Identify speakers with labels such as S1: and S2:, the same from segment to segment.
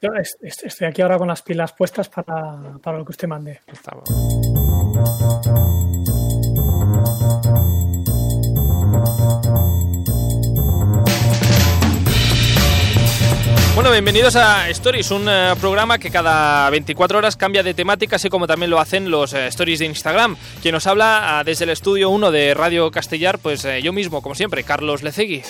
S1: Yo estoy aquí ahora con las pilas puestas para, para lo que usted mande.
S2: Bueno, bienvenidos a Stories, un eh, programa que cada 24 horas cambia de temática, así como también lo hacen los eh, Stories de Instagram. Quien nos habla ah, desde el estudio 1 de Radio Castellar, pues eh, yo mismo, como siempre, Carlos Lecegui.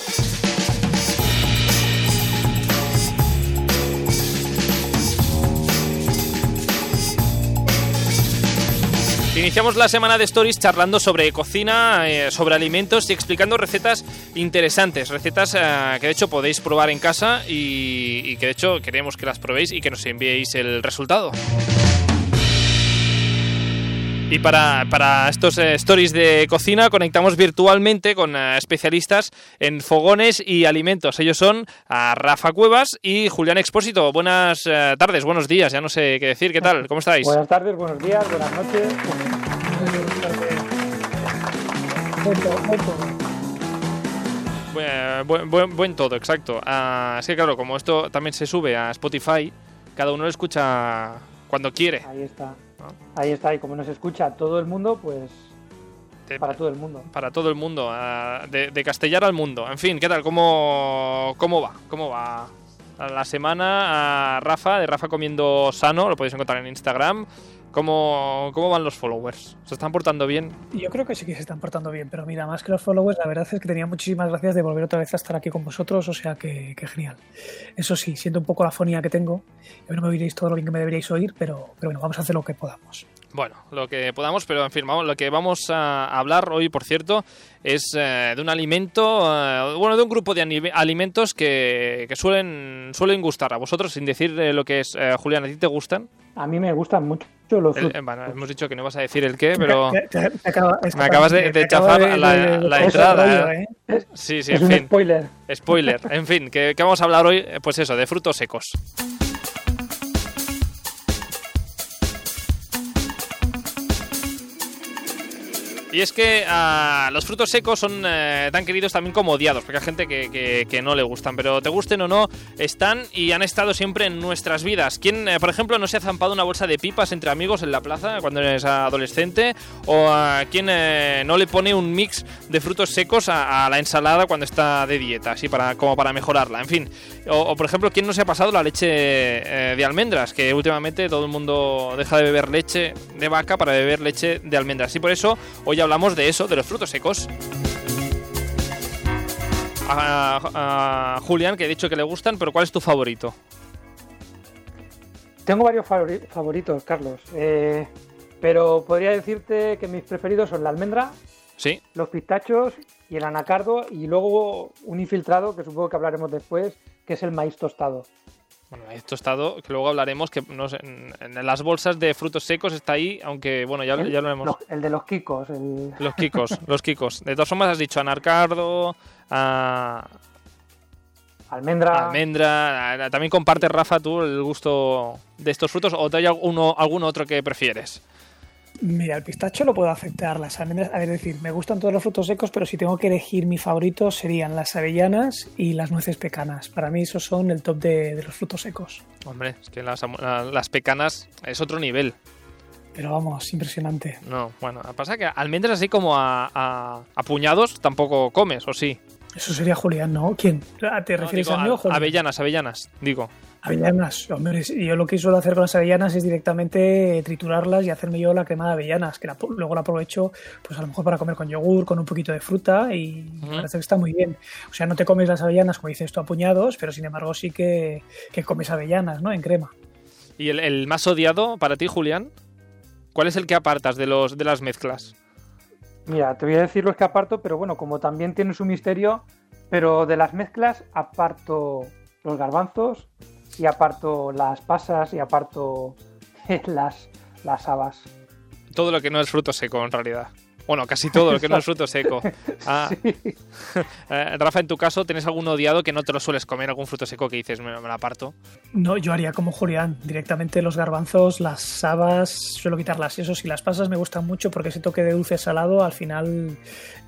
S2: Iniciamos la semana de Stories charlando sobre cocina, eh, sobre alimentos y explicando recetas interesantes, recetas eh, que de hecho podéis probar en casa y, y que de hecho queremos que las probéis y que nos enviéis el resultado. Y para, estos eh, stories de cocina conectamos virtualmente con eh, especialistas en fogones y alimentos. Ellos son a Rafa Cuevas y Julián Expósito. Buenas eh, tardes, buenos días, ya no sé qué decir. ¿Qué tal? ¿Cómo estáis?
S3: Buenas tardes, buenos días, buenas noches.
S2: Buen, buen, todo, exacto. Ah, es que claro, como esto también se sube a Spotify, cada uno lo escucha cuando quiere.
S3: Ahí está. Ahí está, y como nos escucha todo el mundo, pues para todo el mundo.
S2: Para todo el mundo, de, de, Castellar al mundo. En fin, ¿qué tal? ¿Cómo, cómo va? ¿Cómo va la semana a Rafa, de Rafa Comiendo Sano? Lo podéis encontrar en Instagram. ¿Cómo, ¿Cómo van los followers? ¿Se están portando bien?
S1: Yo creo que sí que se están portando bien, pero mira, más que los followers, la verdad es que tenía muchísimas gracias de volver otra vez a estar aquí con vosotros, o sea que, genial. Eso sí, siento un poco la fonía que tengo, no me oiréis todo lo bien que me deberíais oír, pero, pero bueno, vamos a hacer lo que podamos.
S2: Bueno, lo que podamos, pero en fin, vamos, lo que vamos a hablar hoy, por cierto, es eh, de un alimento, eh, bueno, de un grupo de alimentos que, que, suelen, suelen gustar a vosotros, sin decir lo que es. Eh, Julián, ¿a ti te gustan?
S3: A mí me gustan mucho los
S2: bueno, hemos dicho que no vas a decir el qué, pero me acabas de, chafar la, entrada.
S3: ¿eh? Sí, sí, en fin. spoiler.
S2: Spoiler. En fin, que, que vamos a hablar hoy, pues eso, de frutos secos. Y es que ah, los frutos secos son eh, tan queridos también como odiados, porque hay gente que, no le gustan, pero te gusten o no, están y han estado siempre en nuestras vidas. ¿Quién, eh, por ejemplo, no se ha zampado una bolsa de pipas entre amigos en la plaza cuando eres adolescente? ¿O a quién eh, no le pone un mix de frutos secos a, la ensalada cuando está de dieta, así para, como para mejorarla? En fin, o, por ejemplo, ¿quién no se ha pasado la leche de almendras? Que últimamente todo el mundo deja de beber leche de vaca para beber leche de almendras. Y por eso hoy hablamos de eso, de los frutos secos. A, Julián, que he dicho que le gustan, pero ¿cuál es tu favorito?
S3: Tengo varios favoritos, Carlos. Eh, pero podría decirte que mis preferidos son la almendra,
S2: ¿Sí?
S3: los pistachos y el anacardo. Y luego un infiltrado, que supongo que hablaremos después, que es el maíz tostado.
S2: Bueno, esto estado, que luego hablaremos, que no sé, en, las bolsas de frutos secos está ahí, aunque bueno, ya, ya lo hemos...
S3: el de los kikos.
S2: Los kikos, los kikos. De todas formas has dicho anarcardo, a...
S3: Almendra.
S2: Almendra. También comparte, Rafa, tú el gusto de estos frutos o te hay alguno, algún otro que prefieres.
S1: Mira, el pistacho lo puedo aceptar, las almendras, a ver, decir, me gustan todos los frutos secos, pero si tengo que elegir mi favorito serían las avellanas y las nueces pecanas. Para mí esos son el top de, los frutos secos.
S2: Hombre, es que las, las, pecanas es otro nivel.
S1: Pero vamos, impresionante.
S2: No, bueno, pasa que almendras así como a, a, puñados tampoco comes, ¿o sí?
S1: Eso sería Julián, ¿no? ¿Quién? ¿Te refieres a mí o
S2: Avellanas, avellanas, digo.
S1: Avellanas, hombre, yo lo que suelo hacer con las avellanas es directamente triturarlas y hacerme yo la crema de avellanas, que luego la aprovecho, pues a lo mejor para comer con yogur, con un poquito de fruta y parece que está muy bien. O sea, no te comes las avellanas, como dices tú, a puñados, pero sin embargo sí que, comes avellanas, ¿no? En crema.
S2: ¿Y el, más odiado para ti, Julián? ¿Cuál es el que apartas de, los, de las mezclas?
S3: Mira, te voy a decir los que aparto, pero bueno, como también tiene su misterio, pero de las mezclas aparto los garbanzos, y aparto las pasas y aparto las, las habas.
S2: Todo lo que no es fruto seco, en realidad. Bueno, casi todo lo que no es fruto seco. Ah. Eh, Rafa, en tu caso, ¿tienes algún odiado que no te lo sueles comer? ¿Algún fruto seco que dices, me, me lo aparto?
S1: No, yo haría como Julián. Directamente los garbanzos, las habas, suelo quitarlas. Y eso sí, las pasas me gustan mucho porque ese toque de dulce salado al final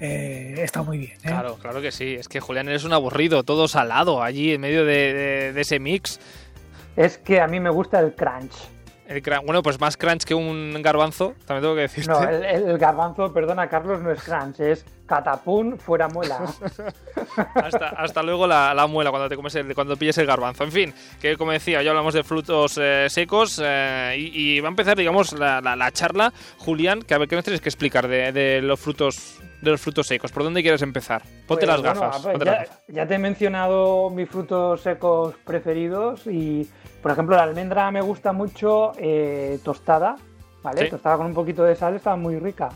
S1: eh, está muy bien. ¿eh?
S2: Claro, claro que sí. Es que Julián eres un aburrido, todo salado allí en medio de, ese mix.
S3: es que a mí me gusta el crunch.
S2: El bueno, pues más crunch que un garbanzo, también tengo que decirte.
S3: No, el, garbanzo, perdona Carlos, no es crunch, es catapún fuera muela.
S2: hasta, luego la, muela cuando te comes el, cuando pilles el garbanzo. En fin, que como decía, ya hablamos de frutos eh, secos eh, y, va a empezar, digamos, la, charla. Julián, que a ver, ¿qué nos tienes que explicar de, los frutos de los frutos secos? ¿Por dónde quieres empezar? Ponte pues, las gafas.
S3: ya, ya te he mencionado mis frutos secos preferidos y por ejemplo, la almendra me gusta mucho eh, tostada, ¿vale? Tostada con un poquito de sal está muy rica.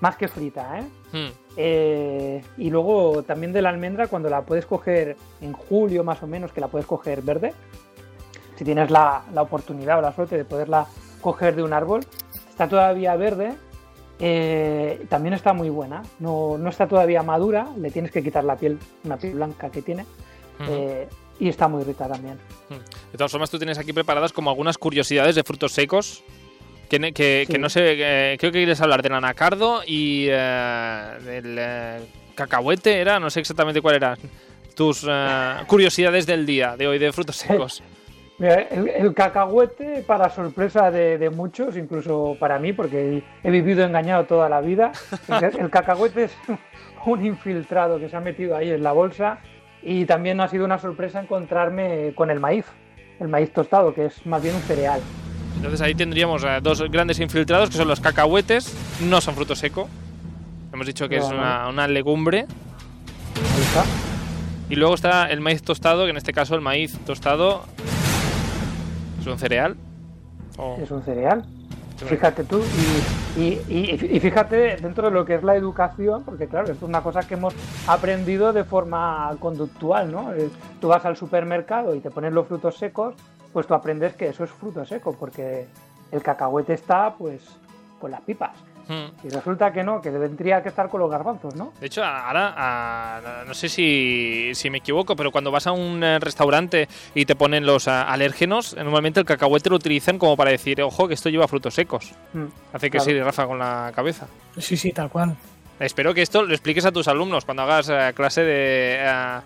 S3: Más que frita, ¿eh? Hmm. ¿eh? Y luego también de la almendra, cuando la puedes coger en julio más o menos, que la puedes coger verde, si tienes la, oportunidad o la suerte de poderla coger de un árbol, está todavía verde, eh, también está muy buena. No, no, está todavía madura, le tienes que quitar la piel, una piel blanca que tiene y está muy rica también. Hmm.
S2: De todas formas, tú tienes aquí preparadas como algunas curiosidades de frutos secos. Que, que, no sé, creo que quieres hablar del anacardo y eh, del eh, cacahuete, ¿era? No sé exactamente cuál eran tus eh, curiosidades del día de hoy de frutos secos.
S3: el, cacahuete, para sorpresa de, muchos, incluso para mí, porque he vivido engañado toda la vida, el cacahuete es un infiltrado que se ha metido ahí en la bolsa y también ha sido una sorpresa encontrarme con el maíz, el maíz tostado, que es más bien un cereal.
S2: Entonces ahí tendríamos eh, dos grandes infiltrados, que son los cacahuetes, no son fruto seco. Hemos dicho que es una, legumbre. Ahí está. Y luego está el maíz tostado, que en este caso el maíz tostado es un cereal.
S3: Es un cereal. Fíjate tú, y, fíjate dentro de lo que es la educación, porque claro, esto es una cosa que hemos aprendido de forma conductual, ¿no? Tú vas al supermercado y te pones los frutos secos, pues tú aprendes que eso es fruto seco, porque el cacahuete está, pues, con las pipas. Hmm. Y resulta que no, que tendría que estar con los garbanzos, ¿no?
S2: De hecho, ahora, no sé si, me equivoco, pero cuando vas a un eh, restaurante y te ponen los alérgenos, normalmente el cacahuete lo utilizan como para decir, ojo, que esto lleva frutos secos. Hmm, Hace que sí, Rafa, con la cabeza.
S1: Sí, sí, tal cual.
S2: Espero que esto lo expliques a tus alumnos cuando hagas eh, clase de eh,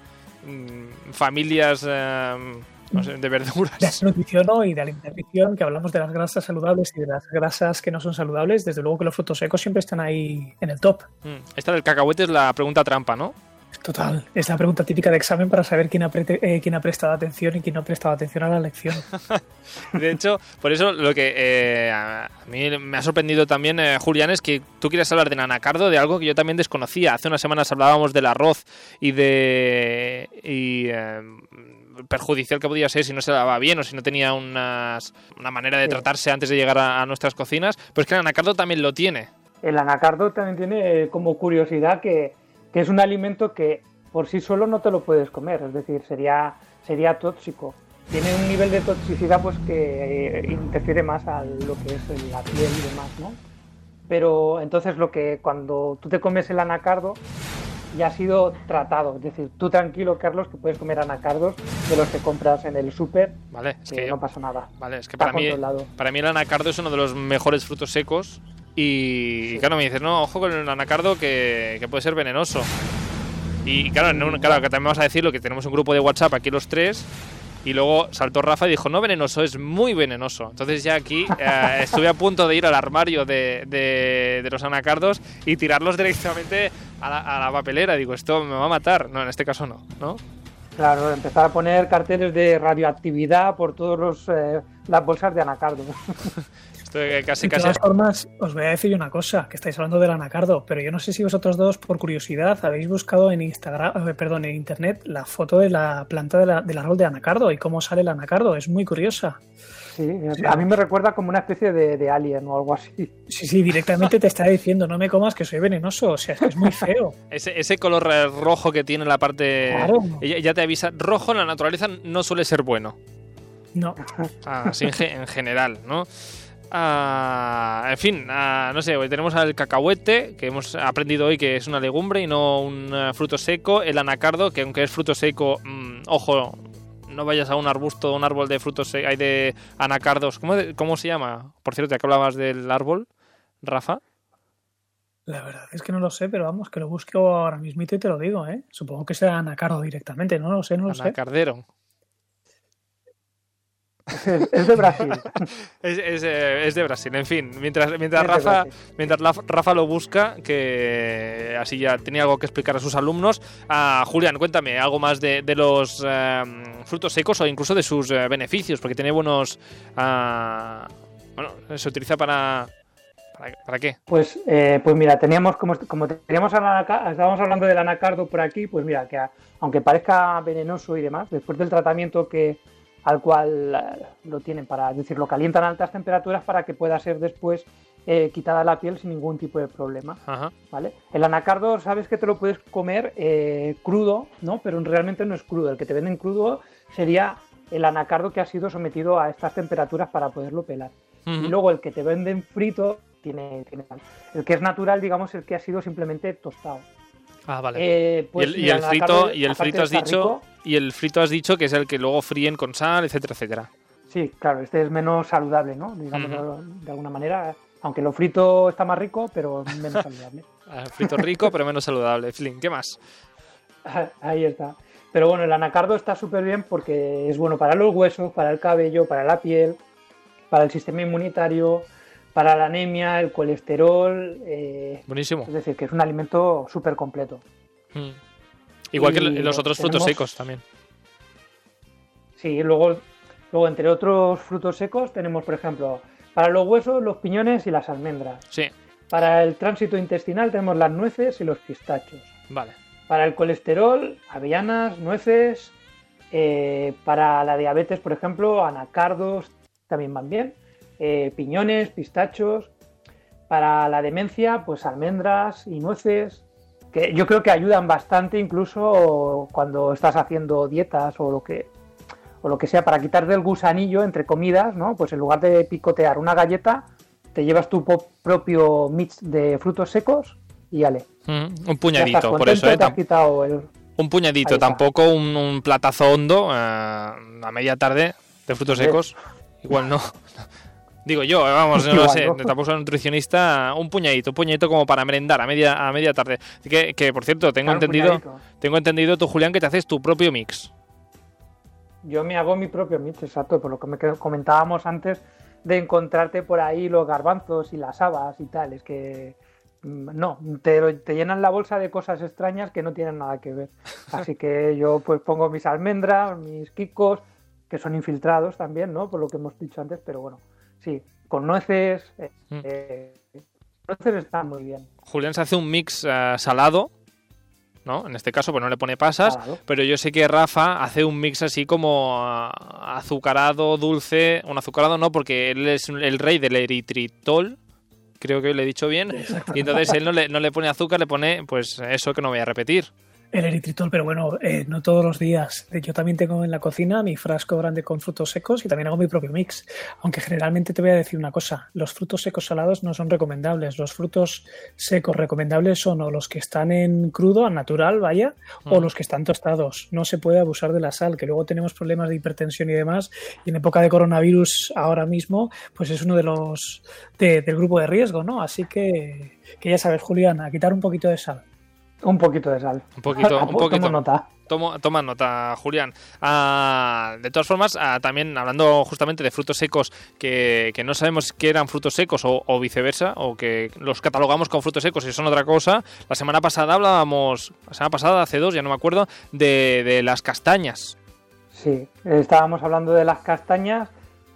S2: de verduras.
S1: De nutrición y de alimentación, que hablamos de las grasas saludables y de las grasas que no son saludables, desde luego que los frutos secos siempre están ahí en el top.
S2: Mm, esta del cacahuete es la pregunta trampa, ¿no?
S1: Total, es la pregunta típica de examen para saber quién ha, eh, quién ha prestado atención y quién no ha prestado atención a la lección.
S2: de hecho, por eso lo que eh, a mí me ha sorprendido también, eh, Julián, es que tú quieres hablar del anacardo, de algo que yo también desconocía. Hace unas semanas hablábamos del arroz y de... Y, perjudicial que podía ser si no se daba bien o si no tenía una manera de tratarse antes de llegar a, nuestras cocinas. Pues que el anacardo también lo tiene.
S3: El anacardo también tiene eh, como curiosidad que, es un alimento que por sí solo no te lo puedes comer, es decir, sería, sería tóxico. Tiene un nivel de toxicidad pues que eh, interfiere más a lo que es la piel y demás, ¿no? Pero entonces lo que cuando tú te comes el anacardo, ya ha sido tratado. Es decir, tú tranquilo, Carlos, que puedes comer anacardos de los que compras en el súper.
S2: Vale,
S3: es que, no pasa nada.
S2: Vale, es que para mí, para mí el anacardo es uno de los mejores frutos secos. Y claro, me dices, no, ojo con el anacardo que, que puede ser venenoso. Y claro, claro, que también vamos a decirlo que tenemos un grupo de WhatsApp aquí los tres y luego saltó Rafa y dijo, no venenoso, es muy venenoso. Entonces ya aquí eh, estuve a punto de ir al armario de, de, los anacardos y tirarlos directamente a la, papelera. Digo, esto me va a matar. No, en este caso no, ¿no?
S3: Claro, empezar a poner carteles de radioactividad por todas eh, las bolsas de anacardos.
S1: de todas formas, os voy a decir una cosa, que estáis hablando del anacardo, pero yo no sé si vosotros dos, por curiosidad, habéis buscado en Instagram, eh, perdón, en internet la foto de la planta del árbol de anacardo y cómo sale el anacardo. Es muy curiosa.
S3: Sí, a mí me recuerda como una especie de, alien o algo así.
S1: Sí, sí, directamente te está diciendo, no me comas que soy venenoso, o sea, es muy feo.
S2: ese, color rojo que tiene la parte... Claro. Ya, te avisa, rojo en la naturaleza no suele ser bueno.
S1: No.
S2: Así en general, ¿no? Ah, en fin, ah, no sé, tenemos al cacahuete, que hemos aprendido hoy que es una legumbre y no un eh, fruto seco. El anacardo, que aunque es fruto seco, mm, ojo, no vayas a un arbusto, un árbol de frutos hay de anacardos. ¿Cómo, ¿Cómo se llama? Por cierto, ya que hablabas del árbol, Rafa.
S1: La verdad es que no lo sé, pero vamos, que lo busque ahora mismo y te lo digo, ¿eh? Supongo que sea anacardo directamente, no lo sé, no lo
S2: Anacardero.
S3: Es, de Brasil.
S2: Eh, es, de Brasil, en fin. Mientras, mientras, Rafa, mientras Rafa lo busca, que así ya tenía algo que explicar a sus alumnos. Ah, Julián, cuéntame algo más de, los em, frutos secos o incluso de sus eh, beneficios, porque tiene buenos. Ah, bueno, se utiliza para. ¿Para, qué?
S3: Pues, eh, pues mira, teníamos como, como teníamos estábamos hablando del anacardo por aquí, pues mira, que aunque parezca venenoso y demás, después del tratamiento que, al cual eh, lo tienen para, es decir, lo calientan a altas temperaturas para que pueda ser después eh, quitada la piel sin ningún tipo de problema. ¿vale? El anacardo, sabes que te lo puedes comer eh, crudo, ¿no? Pero realmente no es crudo. El que te venden crudo sería el anacardo que ha sido sometido a estas temperaturas para poderlo pelar. Y luego el que te venden frito tiene, tiene, El que es natural, digamos, el que ha sido simplemente tostado.
S2: Ah, vale. Eh, pues y el, frito, y el frito has dicho, y el frito has dicho que es el que luego fríen con sal, etcétera, etcétera.
S3: Sí, claro, este es menos saludable, ¿no? Digamos de alguna manera, aunque lo frito está más rico, pero menos saludable.
S2: Ah, frito rico, pero menos saludable. Flynn, ¿qué más?
S3: Ahí está. Pero bueno, el anacardo está súper bien porque es bueno para los huesos, para el cabello, para la piel, para el sistema inmunitario, para la anemia, el colesterol.
S2: Eh, Buenísimo.
S3: Es decir, que es un alimento súper completo. Hmm.
S2: Igual que los otros frutos secos también.
S3: Sí, luego, luego entre otros frutos secos tenemos, por ejemplo, para los huesos, los piñones y las almendras.
S2: Sí.
S3: Para el tránsito intestinal tenemos las nueces y los pistachos.
S2: Vale.
S3: Para el colesterol, avellanas, nueces. Eh, para la diabetes, por ejemplo, anacardos también van bien. Eh, piñones, pistachos. Para la demencia, pues almendras y nueces, que yo creo que ayudan bastante incluso cuando estás haciendo dietas o lo que o lo que sea para quitar del gusanillo entre comidas, ¿no? Pues en lugar de picotear una galleta, te llevas tu propio mix de frutos secos y ale.
S2: Mm, un puñadito, por eso, ¿eh? Un puñadito, tampoco un, platazo hondo eh, a media tarde de frutos secos. Igual no. Digo yo, eh, vamos, no lo sé, tampoco soy nutricionista, un puñadito, un puñadito como para merendar a media, a media tarde. Que, que por cierto, tengo entendido, tengo entendido tú, Julián, que te haces tu propio mix.
S3: Yo me hago mi propio mix, exacto, por lo que me comentábamos antes de encontrarte por ahí los garbanzos y las habas y tal, es que mm, no, te, te llenan la bolsa de cosas extrañas que no tienen nada que ver. Así que yo pues pongo mis almendras, mis kikos, que son infiltrados también, ¿no? Por lo que hemos dicho antes, pero bueno, Sí, con nueces. Eh, mm. eh, nueces está muy bien.
S2: Julián se hace un mix eh, salado, ¿no? En este caso, pues no le pone pasas, pero yo sé que Rafa hace un mix así como azucarado, dulce. Un azucarado no, porque él es el rey del eritritol. Creo que le he dicho bien. Y entonces él no le, no le pone azúcar, le pone pues eso que no voy a repetir.
S1: El eritritol, pero bueno, eh, no todos los días. Yo también tengo en la cocina mi frasco grande con frutos secos y también hago mi propio mix. Aunque generalmente te voy a decir una cosa, los frutos secos salados no son recomendables. Los frutos secos recomendables son o los que están en crudo, al natural, vaya, o los que están tostados. No se puede abusar de la sal, que luego tenemos problemas de hipertensión y demás. Y en época de coronavirus ahora mismo, pues es uno de los del grupo de riesgo, ¿no? Así que, que ya sabes, Julián, a quitar un poquito de sal.
S3: Un poquito de sal.
S2: Un poquito, un poquito.
S3: Tomo nota.
S2: toma nota, Julián. Ah, de todas formas, ah, también hablando justamente de frutos secos que, no sabemos que eran frutos secos o, viceversa, o que los catalogamos como frutos secos y son otra cosa. La semana pasada hablábamos, la semana pasada, hace dos, ya no me acuerdo, de, de las castañas.
S3: Sí, estábamos hablando de las castañas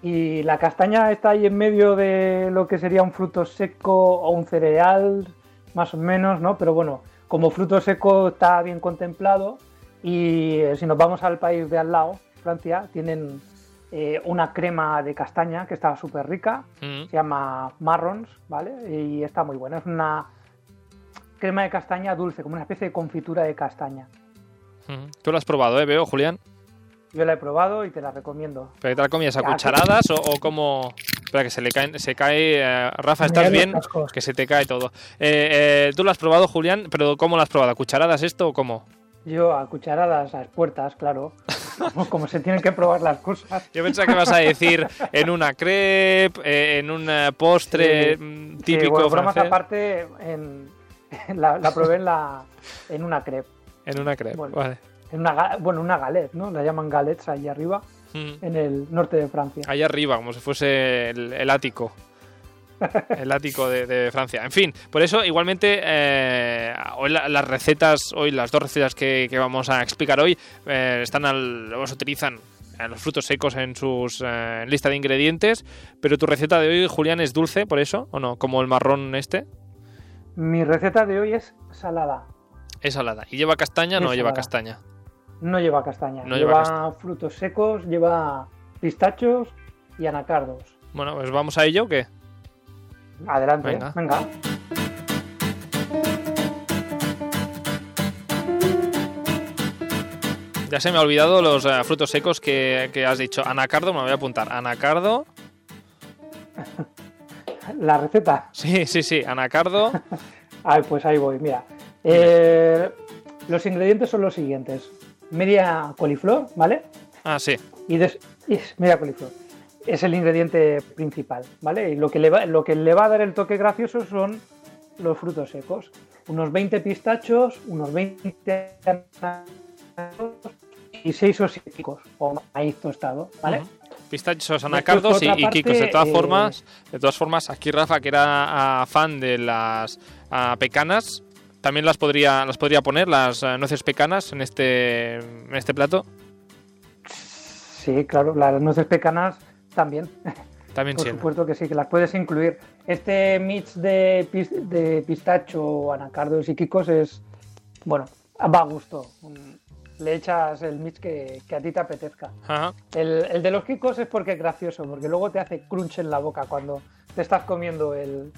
S3: y la castaña está ahí en medio de lo que sería un fruto seco o un cereal, más o menos, ¿no? Pero bueno, como fruto seco está bien contemplado y eh, si nos vamos al país de al lado, Francia, tienen eh, una crema de castaña que está súper rica, mm. se llama marrons, ¿vale? Y está muy buena, es una crema de castaña dulce, como una especie de confitura de castaña.
S2: Mm. Tú lo has probado, ¿eh? Veo, Julián.
S3: Yo la he probado y te la recomiendo.
S2: ¿Pero te la comías a cucharadas o, o como...? Espera, que se le cae, se cae. Eh, Rafa, ¿estás bien? Que se te cae todo. Eh, eh, Tú lo has probado, Julián, pero ¿cómo lo has probado? ¿A cucharadas esto o cómo?
S3: Yo a cucharadas, a puertas, claro. Como se tienen que probar las cosas.
S2: Yo pensaba que vas a decir en una crepe, en un postre mm, típico
S3: sí, bueno, aparte, en, la, probé en, la, en una crepe.
S2: En una crepe, vale.
S3: En una, bueno, una galette, ¿no? La llaman galets ahí arriba. mm. en el norte de Francia.
S2: Allá arriba, como si fuese el, ático. el ático de, Francia. En fin, por eso igualmente eh, hoy las recetas, hoy las dos recetas que, vamos a explicar hoy eh, están al, se utilizan los frutos secos en sus eh, lista de ingredientes, pero tu receta de hoy, Julián, es dulce, por eso, ¿o no? Como el marrón este.
S3: Mi receta de hoy es salada.
S2: Es salada. ¿Y lleva castaña no lleva castaña?
S3: No lleva castaña. lleva, frutos secos, lleva pistachos y anacardos.
S2: Bueno, pues vamos a ello o qué?
S3: Adelante, venga.
S2: Ya se me ha olvidado los eh, frutos secos que, has dicho. Anacardo, me voy a apuntar. Anacardo.
S3: La receta.
S2: Sí, sí, sí. Anacardo.
S3: Ay, pues ahí voy, mira. Eh, los ingredientes son los siguientes. Media coliflor, ¿vale?
S2: Ah, sí.
S3: Y, media coliflor. Es el ingrediente principal, ¿vale? Y lo que, le va, lo que le va a dar el toque gracioso son los frutos secos. Unos 20 pistachos, unos 20 y 6 osípicos o maíz tostado, ¿vale?
S2: Pistachos, anacardos y, y De todas eh, formas, de todas formas, aquí Rafa, que era ah, fan de las ah, pecanas, también las podría, las podría poner, las eh, nueces pecanas, en este, en este plato.
S3: Sí, claro, las nueces pecanas también.
S2: También
S3: Por supuesto que sí, que las puedes incluir. Este mix de, de pistacho, anacardos y kikos es, bueno, va a gusto. Le echas el mix que, a ti te apetezca. El, de los kikos es porque es gracioso, porque luego te hace crunch en la boca cuando te estás comiendo el,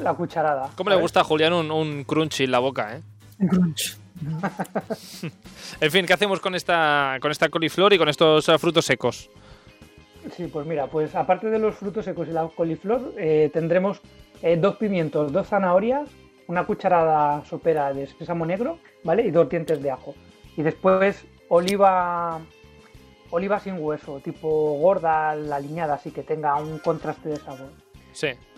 S3: la cucharada.
S2: ¿Cómo le gusta a Julián un, un crunch en la boca, eh?
S1: Un crunch.
S2: en fin, ¿qué hacemos con esta, con esta coliflor y con estos eh, frutos secos?
S3: Sí, pues mira, pues aparte de los frutos secos y la coliflor, eh, tendremos eh, dos pimientos, dos zanahorias, una cucharada sopera de sésamo negro, ¿vale? Y dos dientes de ajo. Y después oliva oliva sin hueso, tipo gorda, la aliñada, así que tenga un contraste de sabor.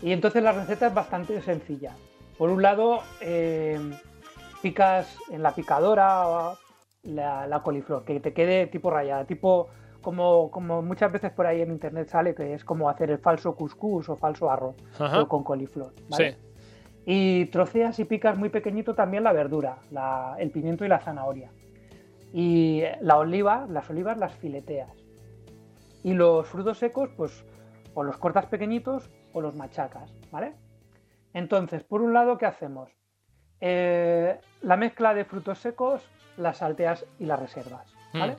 S3: Y entonces la receta es bastante sencilla. Por un lado, eh, picas en la picadora la, coliflor, que te quede tipo rayada, tipo como, como muchas veces por ahí en internet sale, que es como hacer el falso couscous o falso arroz con coliflor. Y troceas y picas muy pequeñito también la verdura, el pimiento y la zanahoria. Y la oliva, las olivas las fileteas. Y los frutos secos, pues o los cortas pequeñitos o los machacas, ¿vale? Entonces, por un lado, ¿qué hacemos? Eh, la mezcla de frutos secos, las salteas y las reservas, mm. ¿vale?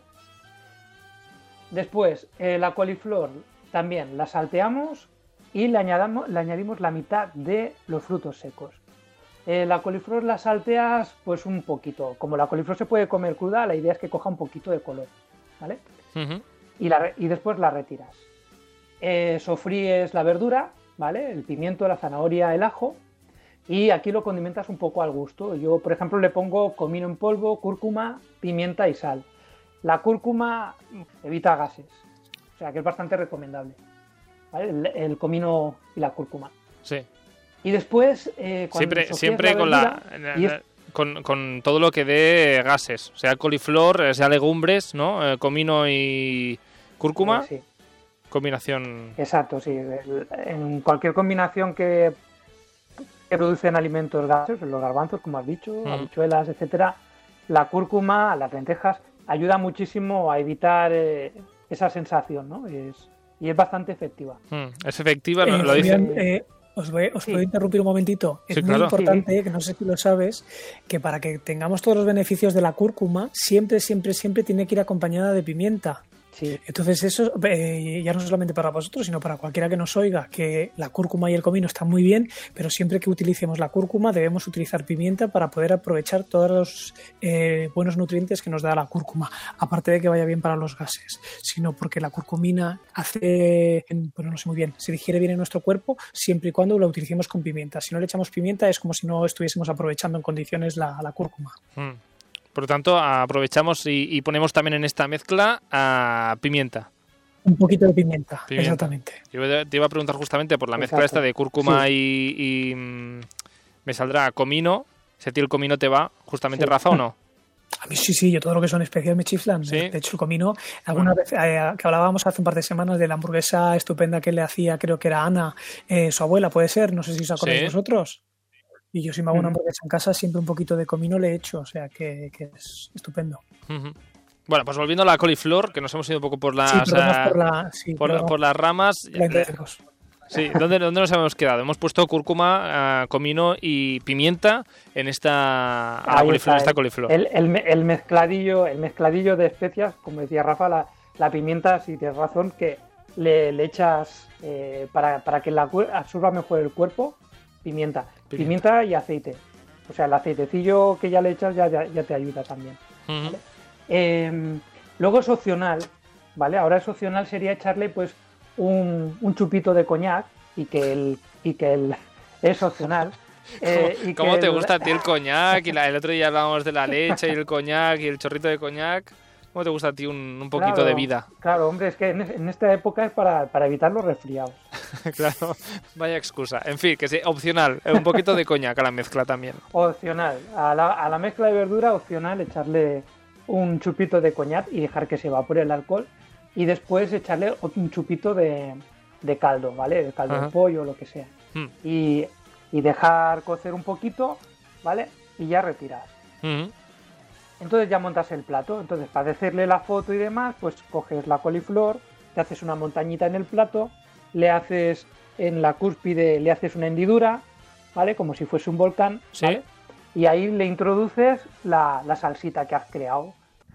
S3: Después, eh, la coliflor también la salteamos y le, le añadimos la mitad de los frutos secos. Eh, la coliflor la salteas pues un poquito. Como la coliflor se puede comer cruda, la idea es que coja un poquito de color, ¿vale? y, y después la retiras. sofríes la verdura ¿vale? El pimiento, la zanahoria, el ajo. Y aquí lo condimentas un poco al gusto. Yo, por ejemplo, le pongo comino en polvo, cúrcuma, pimienta y sal. La cúrcuma evita gases, o sea que es bastante recomendable. El, comino y la cúrcuma.
S2: Sí.
S3: Y después.
S2: Eh, siempre siempre con, la, con, todo lo que dé gases, sea coliflor, sea legumbres, ¿no? Eh, comino y cúrcuma. Sí. Combinación.
S3: Exacto, sí. En cualquier combinación que, producen alimentos gases, los garbanzos, como has dicho, mm. habichuelas, etcétera, la cúrcuma, las lentejas, ayuda muchísimo a evitar eh, esa sensación, ¿no? Es, y es bastante efectiva.
S2: Mm, es efectiva, eh, lo dice.
S1: Eh, os, voy, os puedo interrumpir un momentito. Es muy importante, que no sé si lo sabes, que para que tengamos todos los beneficios de la cúrcuma, siempre, siempre, siempre tiene que ir acompañada de pimienta. Entonces eso, eh, ya no solamente para vosotros, sino para cualquiera que nos oiga, que la cúrcuma y el comino están muy bien, pero siempre que utilicemos la cúrcuma debemos utilizar pimienta para poder aprovechar todos los eh, buenos nutrientes que nos da la cúrcuma, aparte de que vaya bien para los gases, sino porque la curcumina hace, bueno, no sé muy bien, se digiere bien en nuestro cuerpo siempre y cuando la utilicemos con pimienta. Si no le echamos pimienta es como si no estuviésemos aprovechando en condiciones la, cúrcuma.
S2: Mm. Por lo tanto, aprovechamos y, ponemos también en esta mezcla a pimienta.
S1: Un poquito de pimienta, exactamente.
S2: Yo te iba a preguntar justamente por la mezcla esta de cúrcuma y, mm, me saldrá comino. Si a ti el comino te va, justamente Rafa o no.
S1: A mí sí, sí, yo todo lo que son especias me chiflan. De hecho, el comino, alguna vez eh, que hablábamos hace un par de semanas de la hamburguesa estupenda que le hacía, creo que era Ana, eh, su abuela, puede ser, no sé si os acordáis vosotros. Y yo si me hago una hamburguesa en casa, siempre un poquito de comino le echo, o sea que, es estupendo.
S2: Bueno, pues volviendo a la coliflor, que nos hemos ido un poco por las, por, las ramas. Sí, ¿dónde, ¿dónde, nos hemos quedado? Hemos puesto cúrcuma, ah, comino y pimienta en esta, coliflor, esta coliflor.
S3: El, el, mezcladillo, el mezcladillo de especias, como decía Rafa, la, la pimienta, si tienes razón, que le, le echas eh, para, para, que la absorba mejor el cuerpo, pimienta. Pimienta. y aceite. O sea, el aceitecillo que ya le echas ya, ya, te ayuda también. Em, luego es opcional, ¿vale? Ahora es opcional sería echarle pues un, chupito de coñac y que el, y que el es opcional.
S2: Eh, ¿Cómo, te gusta a ti el coñac? Y el otro día hablábamos de la leche y el coñac y el chorrito de coñac. ¿Cómo te gusta a ti un, poquito de vida?
S3: Claro, hombre, es que en, esta época es para, evitar los resfriados.
S2: claro, vaya excusa. En fin, que sí, opcional, un poquito de coñac a la mezcla también.
S3: Opcional, a la, a la mezcla de verdura opcional echarle un chupito de coñac y dejar que se evapore el alcohol y después echarle un chupito de, caldo, ¿vale? De caldo de pollo o lo que sea. Hmm. Y, dejar cocer un poquito, ¿vale? Y ya retiras. Hmm. Entonces ya montas el plato. Entonces para hacerle la foto y demás, pues coges la coliflor, te haces una montañita en el plato, le haces en la cúspide, le haces una hendidura, ¿vale? Como si fuese un volcán, ¿vale? Y ahí le introduces la, la salsita que has creado.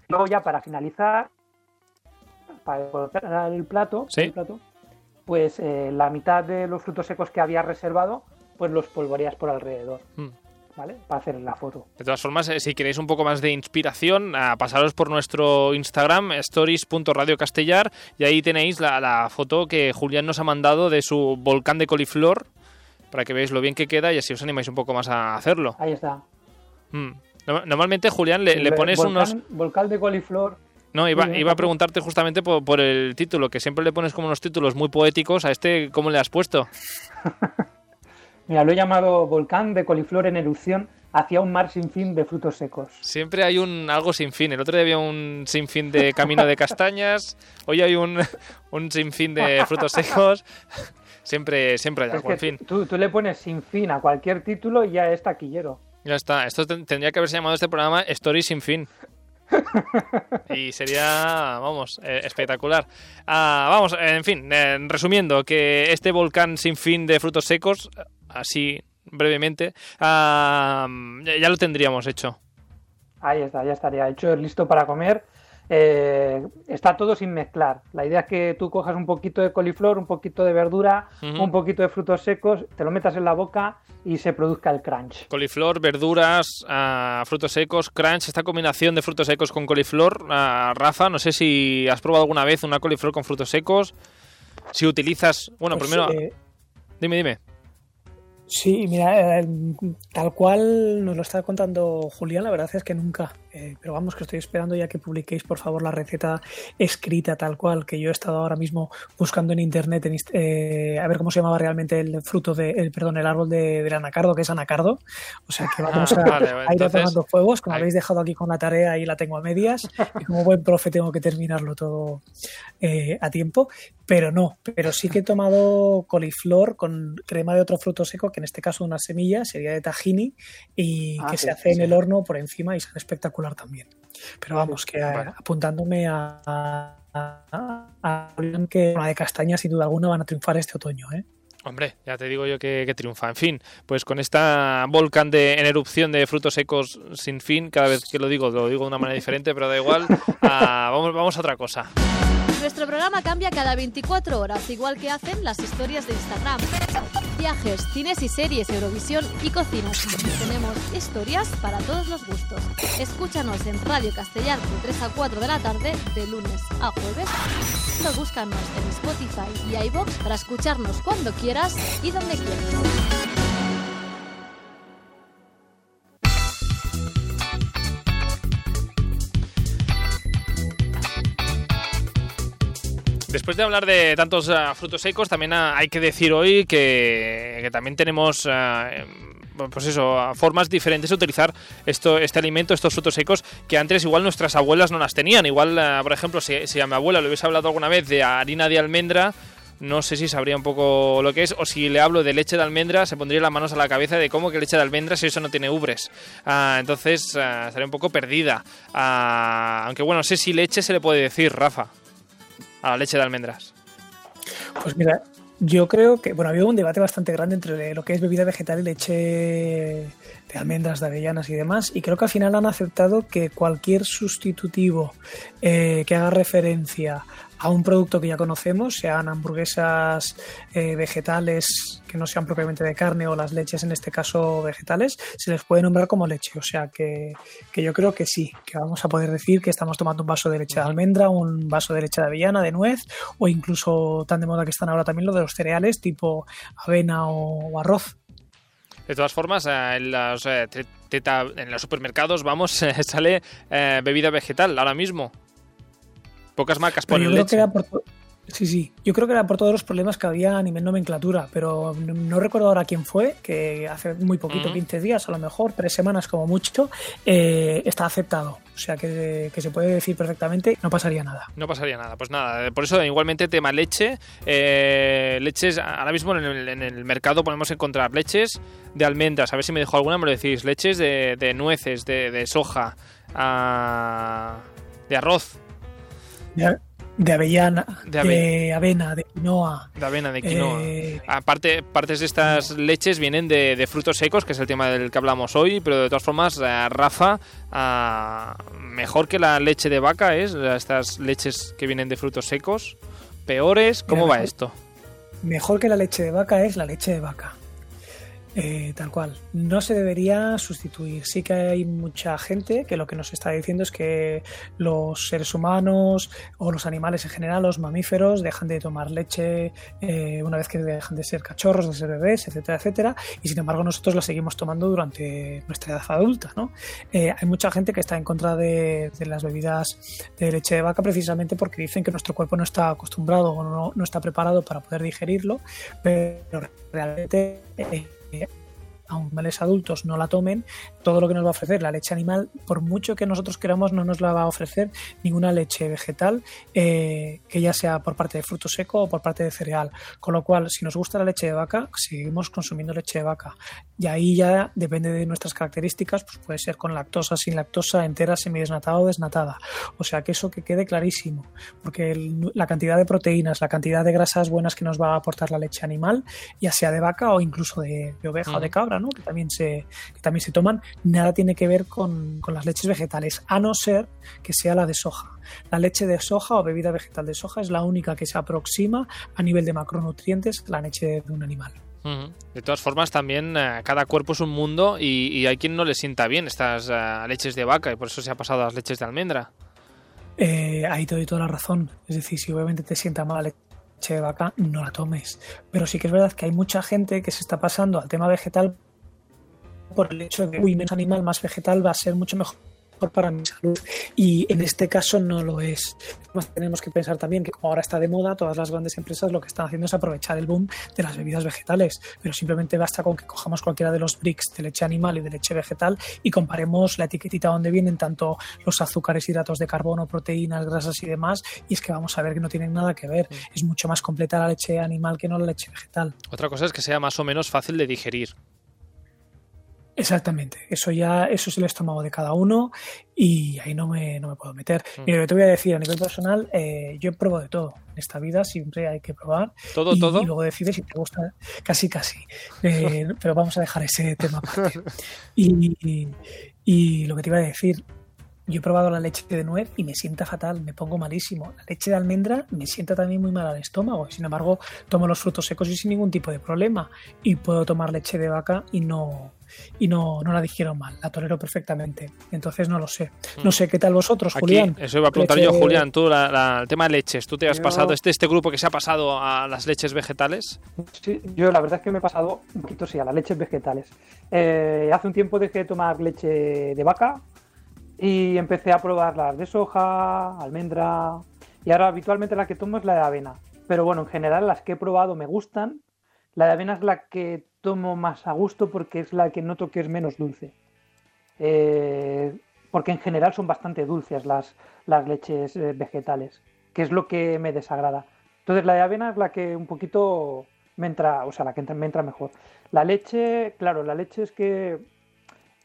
S3: Luego ya para finalizar, para colocar el plato, el plato pues eh, la mitad de los frutos secos que había reservado, pues los polvoreas por alrededor. Hmm. ¿Vale? Para hacer la foto.
S2: De todas formas, eh, si queréis un poco más de inspiración, pasaros por nuestro Instagram, stories.radiocastellar, y ahí tenéis la, foto que Julián nos ha mandado de su volcán de coliflor, para que veáis lo bien que queda y así os animáis un poco más a hacerlo.
S3: Ahí está.
S2: Hmm. Normalmente, Julián, le, pones unos...
S3: Volcán de coliflor
S2: no, iba, iba a preguntarte justamente por, el título, que siempre le pones como unos títulos muy poéticos. ¿A este cómo le has puesto?
S3: Mira, lo he llamado Volcán de coliflor en erupción hacia un mar sin fin de frutos secos.
S2: Siempre hay un algo sin fin. El otro día había un sinfín de camino de castañas. Hoy hay un, un sinfín de frutos secos. Siempre, siempre hay algo, en fin.
S3: Tú, tú, le pones sin fin a cualquier título y ya es taquillero.
S2: Ya está. Esto tendría que haberse llamado este programa Story sin fin y sería, vamos, eh, espectacular. Ah, vamos, en fin, eh, resumiendo, que este volcán sin fin de frutos secos, así brevemente, ah, ya lo tendríamos hecho.
S3: Ahí está, ya estaría hecho, listo para comer eh, está todo sin mezclar. La idea es que tú cojas un poquito de coliflor, un poquito de verdura, un poquito de frutos secos, te lo metas en la boca y se produzca el crunch.
S2: Coliflor, verduras, ah, frutos secos, crunch, esta combinación de frutos secos con coliflor, ah, Rafa, no sé si has probado alguna vez una coliflor con frutos secos. Si utilizas, bueno, pues, primero, eh, dime, dime.
S1: Sí, mira, eh, tal cual nos lo está contando Julián, la verdad es que nunca. Eh, pero vamos, que estoy esperando ya que publiquéis, por favor, la receta escrita tal cual, que yo he estado ahora mismo buscando en internet eh, a ver cómo se llamaba realmente el fruto de, el, perdón, el árbol de, del anacardo, que es anacardo. O sea que vamos a, ir apagando fuegos, como habéis dejado aquí con la tarea y la tengo a medias, y como buen profe tengo que terminarlo todo a tiempo. Pero no, pero sí que he tomado coliflor con crema de otro fruto seco que en este caso una semilla sería de tahini y ah, que se hace en el horno por encima y sale espectacular también. Pero vamos, que apuntándome a, a, que una de castañas sin duda alguna van a triunfar este otoño, ¿eh?
S2: Hombre, ya te digo yo que, triunfa. En fin, pues con esta volcán de, en erupción de frutos secos sin fin, cada vez que lo digo, lo digo de una manera diferente, pero da igual. Ah, vamos, vamos a otra cosa.
S4: Nuestro programa cambia cada 24 horas, igual que hacen las historias de Instagram. Viajes, cines y series, Eurovisión y cocina. Tenemos historias para todos los gustos. Escúchanos en Radio Castellar de 3 a 4 de la tarde, de lunes a jueves. O búscanos en Spotify y iBox para escucharnos cuando quieras y donde quieras.
S2: Después de hablar de tantos uh, frutos secos, también uh, hay que decir hoy que, también tenemos uh, pues eso, formas diferentes de utilizar esto, este alimento, estos frutos secos, que antes igual nuestras abuelas no las tenían. Igual, por ejemplo, si, a mi abuela le hubiese hablado alguna vez de harina de almendra, no sé si sabría un poco lo que es, o si le hablo de leche de almendra, se pondría las manos a la cabeza de cómo que leche de almendra si eso no tiene ubres. Ah, entonces ah, estaría un poco perdida. Ah, aunque bueno, no sé si leche se le puede decir, Rafa, a la leche de almendras.
S1: Pues mira, yo creo que, bueno, ha habido un debate bastante grande entre lo que es bebida vegetal y leche de almendras, de avellanas y demás, y creo que al final han aceptado que cualquier sustitutivo eh, que haga referencia a un producto que ya conocemos, sean hamburguesas eh, vegetales que no sean propiamente de carne o las leches en este caso vegetales, se les puede nombrar como leche. O sea que, que, yo creo que sí, que vamos a poder decir que estamos tomando un vaso de leche de almendra, un vaso de leche de avellana, de nuez, o incluso tan de moda que están ahora también lo de los cereales tipo avena o, o arroz.
S2: De todas formas, eh, en los, eh, teta, en los supermercados, vamos, sale bebida vegetal ahora mismo. Pocas marcas ponen leche.
S1: Por, sí, sí. Yo creo que era por todos los problemas que había a nivel nomenclatura, pero no recuerdo ahora quién fue, que hace muy poquito, uh -huh. 15 días, a lo mejor, tres semanas como mucho, eh, está aceptado. O sea que, que, se puede decir perfectamente, no pasaría nada.
S2: No pasaría nada, pues nada. Por eso, igualmente, tema leche. Eh, leches, ahora mismo en el, en el, mercado podemos encontrar leches de almendras. A ver si me dejo alguna, me lo decís. Leches de, de nueces, de, de soja, uh, de arroz.
S1: De, de avellana, de, ave... de, avena, de quinoa.
S2: De avena, de quinoa. Eh... Aparte, partes de estas leches vienen de, de, frutos secos, que es el tema del que hablamos hoy, pero de todas formas, eh, Rafa, uh, mejor que la leche de vaca es, estas leches que vienen de frutos secos, peores, ¿cómo Mira, va
S1: mejor,
S2: esto?
S1: Mejor que la leche de vaca es la leche de vaca. Eh, tal cual. No se debería sustituir. Sí que hay mucha gente que lo que nos está diciendo es que los seres humanos o los animales en general, los mamíferos, dejan de tomar leche eh, una vez que dejan de ser cachorros, de ser bebés, etcétera, etcétera. Y sin embargo nosotros la seguimos tomando durante nuestra edad adulta. ¿no? Eh, hay mucha gente que está en contra de, de, las bebidas de leche de vaca precisamente porque dicen que nuestro cuerpo no está acostumbrado o no, no está preparado para poder digerirlo, pero realmente Yeah. Animales adultos no la tomen, todo lo que nos va a ofrecer la leche animal, por mucho que nosotros queramos, no nos la va a ofrecer ninguna leche vegetal, eh, que ya sea por parte de fruto seco o por parte de cereal. Con lo cual, si nos gusta la leche de vaca, seguimos consumiendo leche de vaca. Y ahí ya depende de nuestras características, pues puede ser con lactosa, sin lactosa, entera, semidesnatada o desnatada. O sea que eso que quede clarísimo, porque el, la cantidad de proteínas, la cantidad de grasas buenas que nos va a aportar la leche animal, ya sea de vaca o incluso de, de oveja mm. o de cabra, ¿no? que, también se, que también se toman, nada tiene que ver con, con, las leches vegetales, a no ser que sea la de soja. La leche de soja o bebida vegetal de soja es la única que se aproxima a nivel de macronutrientes a la leche de un animal.
S2: De todas formas, también uh, cada cuerpo es un mundo y, y, hay quien no le sienta bien estas uh, leches de vaca y por eso se ha pasado a las leches de almendra.
S1: Eh, ahí te doy toda la razón. Es decir, si obviamente te sienta mal la leche de vaca, no la tomes. Pero sí que es verdad que hay mucha gente que se está pasando al tema vegetal por el hecho de que uy, menos animal, más vegetal va a ser mucho mejor para mi salud y en este caso no lo es. Además, tenemos que pensar también que como ahora está de moda, todas las grandes empresas lo que están haciendo es aprovechar el boom de las bebidas vegetales, pero simplemente basta con que cojamos cualquiera de los bricks de leche animal y de leche vegetal y comparemos la etiquetita donde vienen tanto los azúcares, hidratos de carbono, proteínas, grasas y demás y es que vamos a ver que no tienen nada que ver. Es mucho más completa la leche animal que no la leche vegetal.
S2: Otra cosa es que sea más o menos fácil de digerir.
S1: Exactamente, eso ya, eso es el estómago de cada uno y ahí no me, no me puedo meter. Mm. Mira, yo te voy a decir a nivel personal, eh, yo pruebo de todo. En esta vida siempre hay que probar.
S2: ¿Todo,
S1: y,
S2: todo?
S1: Y luego decides si te gusta, casi, casi. Eh, pero vamos a dejar ese tema aparte. Y, y, y lo que te iba a decir, yo he probado la leche de nuez y me sienta fatal, me pongo malísimo. La leche de almendra me sienta también muy mal al estómago. Sin embargo, tomo los frutos secos y sin ningún tipo de problema. Y puedo tomar leche de vaca y no, y no, no la dijeron mal, la tolero perfectamente. Entonces no lo sé. No sé qué tal vosotros,
S2: Aquí,
S1: Julián.
S2: Eso iba a preguntar leche... yo, Julián, tú, la, la, el tema de leches, ¿tú te has yo... pasado, este, este grupo que se ha pasado a las leches vegetales?
S3: Sí, yo la verdad es que me he pasado un poquito, sí, a las leches vegetales. Eh, hace un tiempo dejé de tomar leche de vaca y empecé a probar las de soja, almendra Y ahora habitualmente la que tomo es la de avena. Pero bueno, en general las que he probado me gustan. La de avena es la que tomo más a gusto porque es la que noto que es menos dulce. Eh, porque en general son bastante dulces las, las leches eh, vegetales, que es lo que me desagrada. Entonces la de avena es la que un poquito me entra, o sea, la que me entra mejor. La leche, claro, la leche es que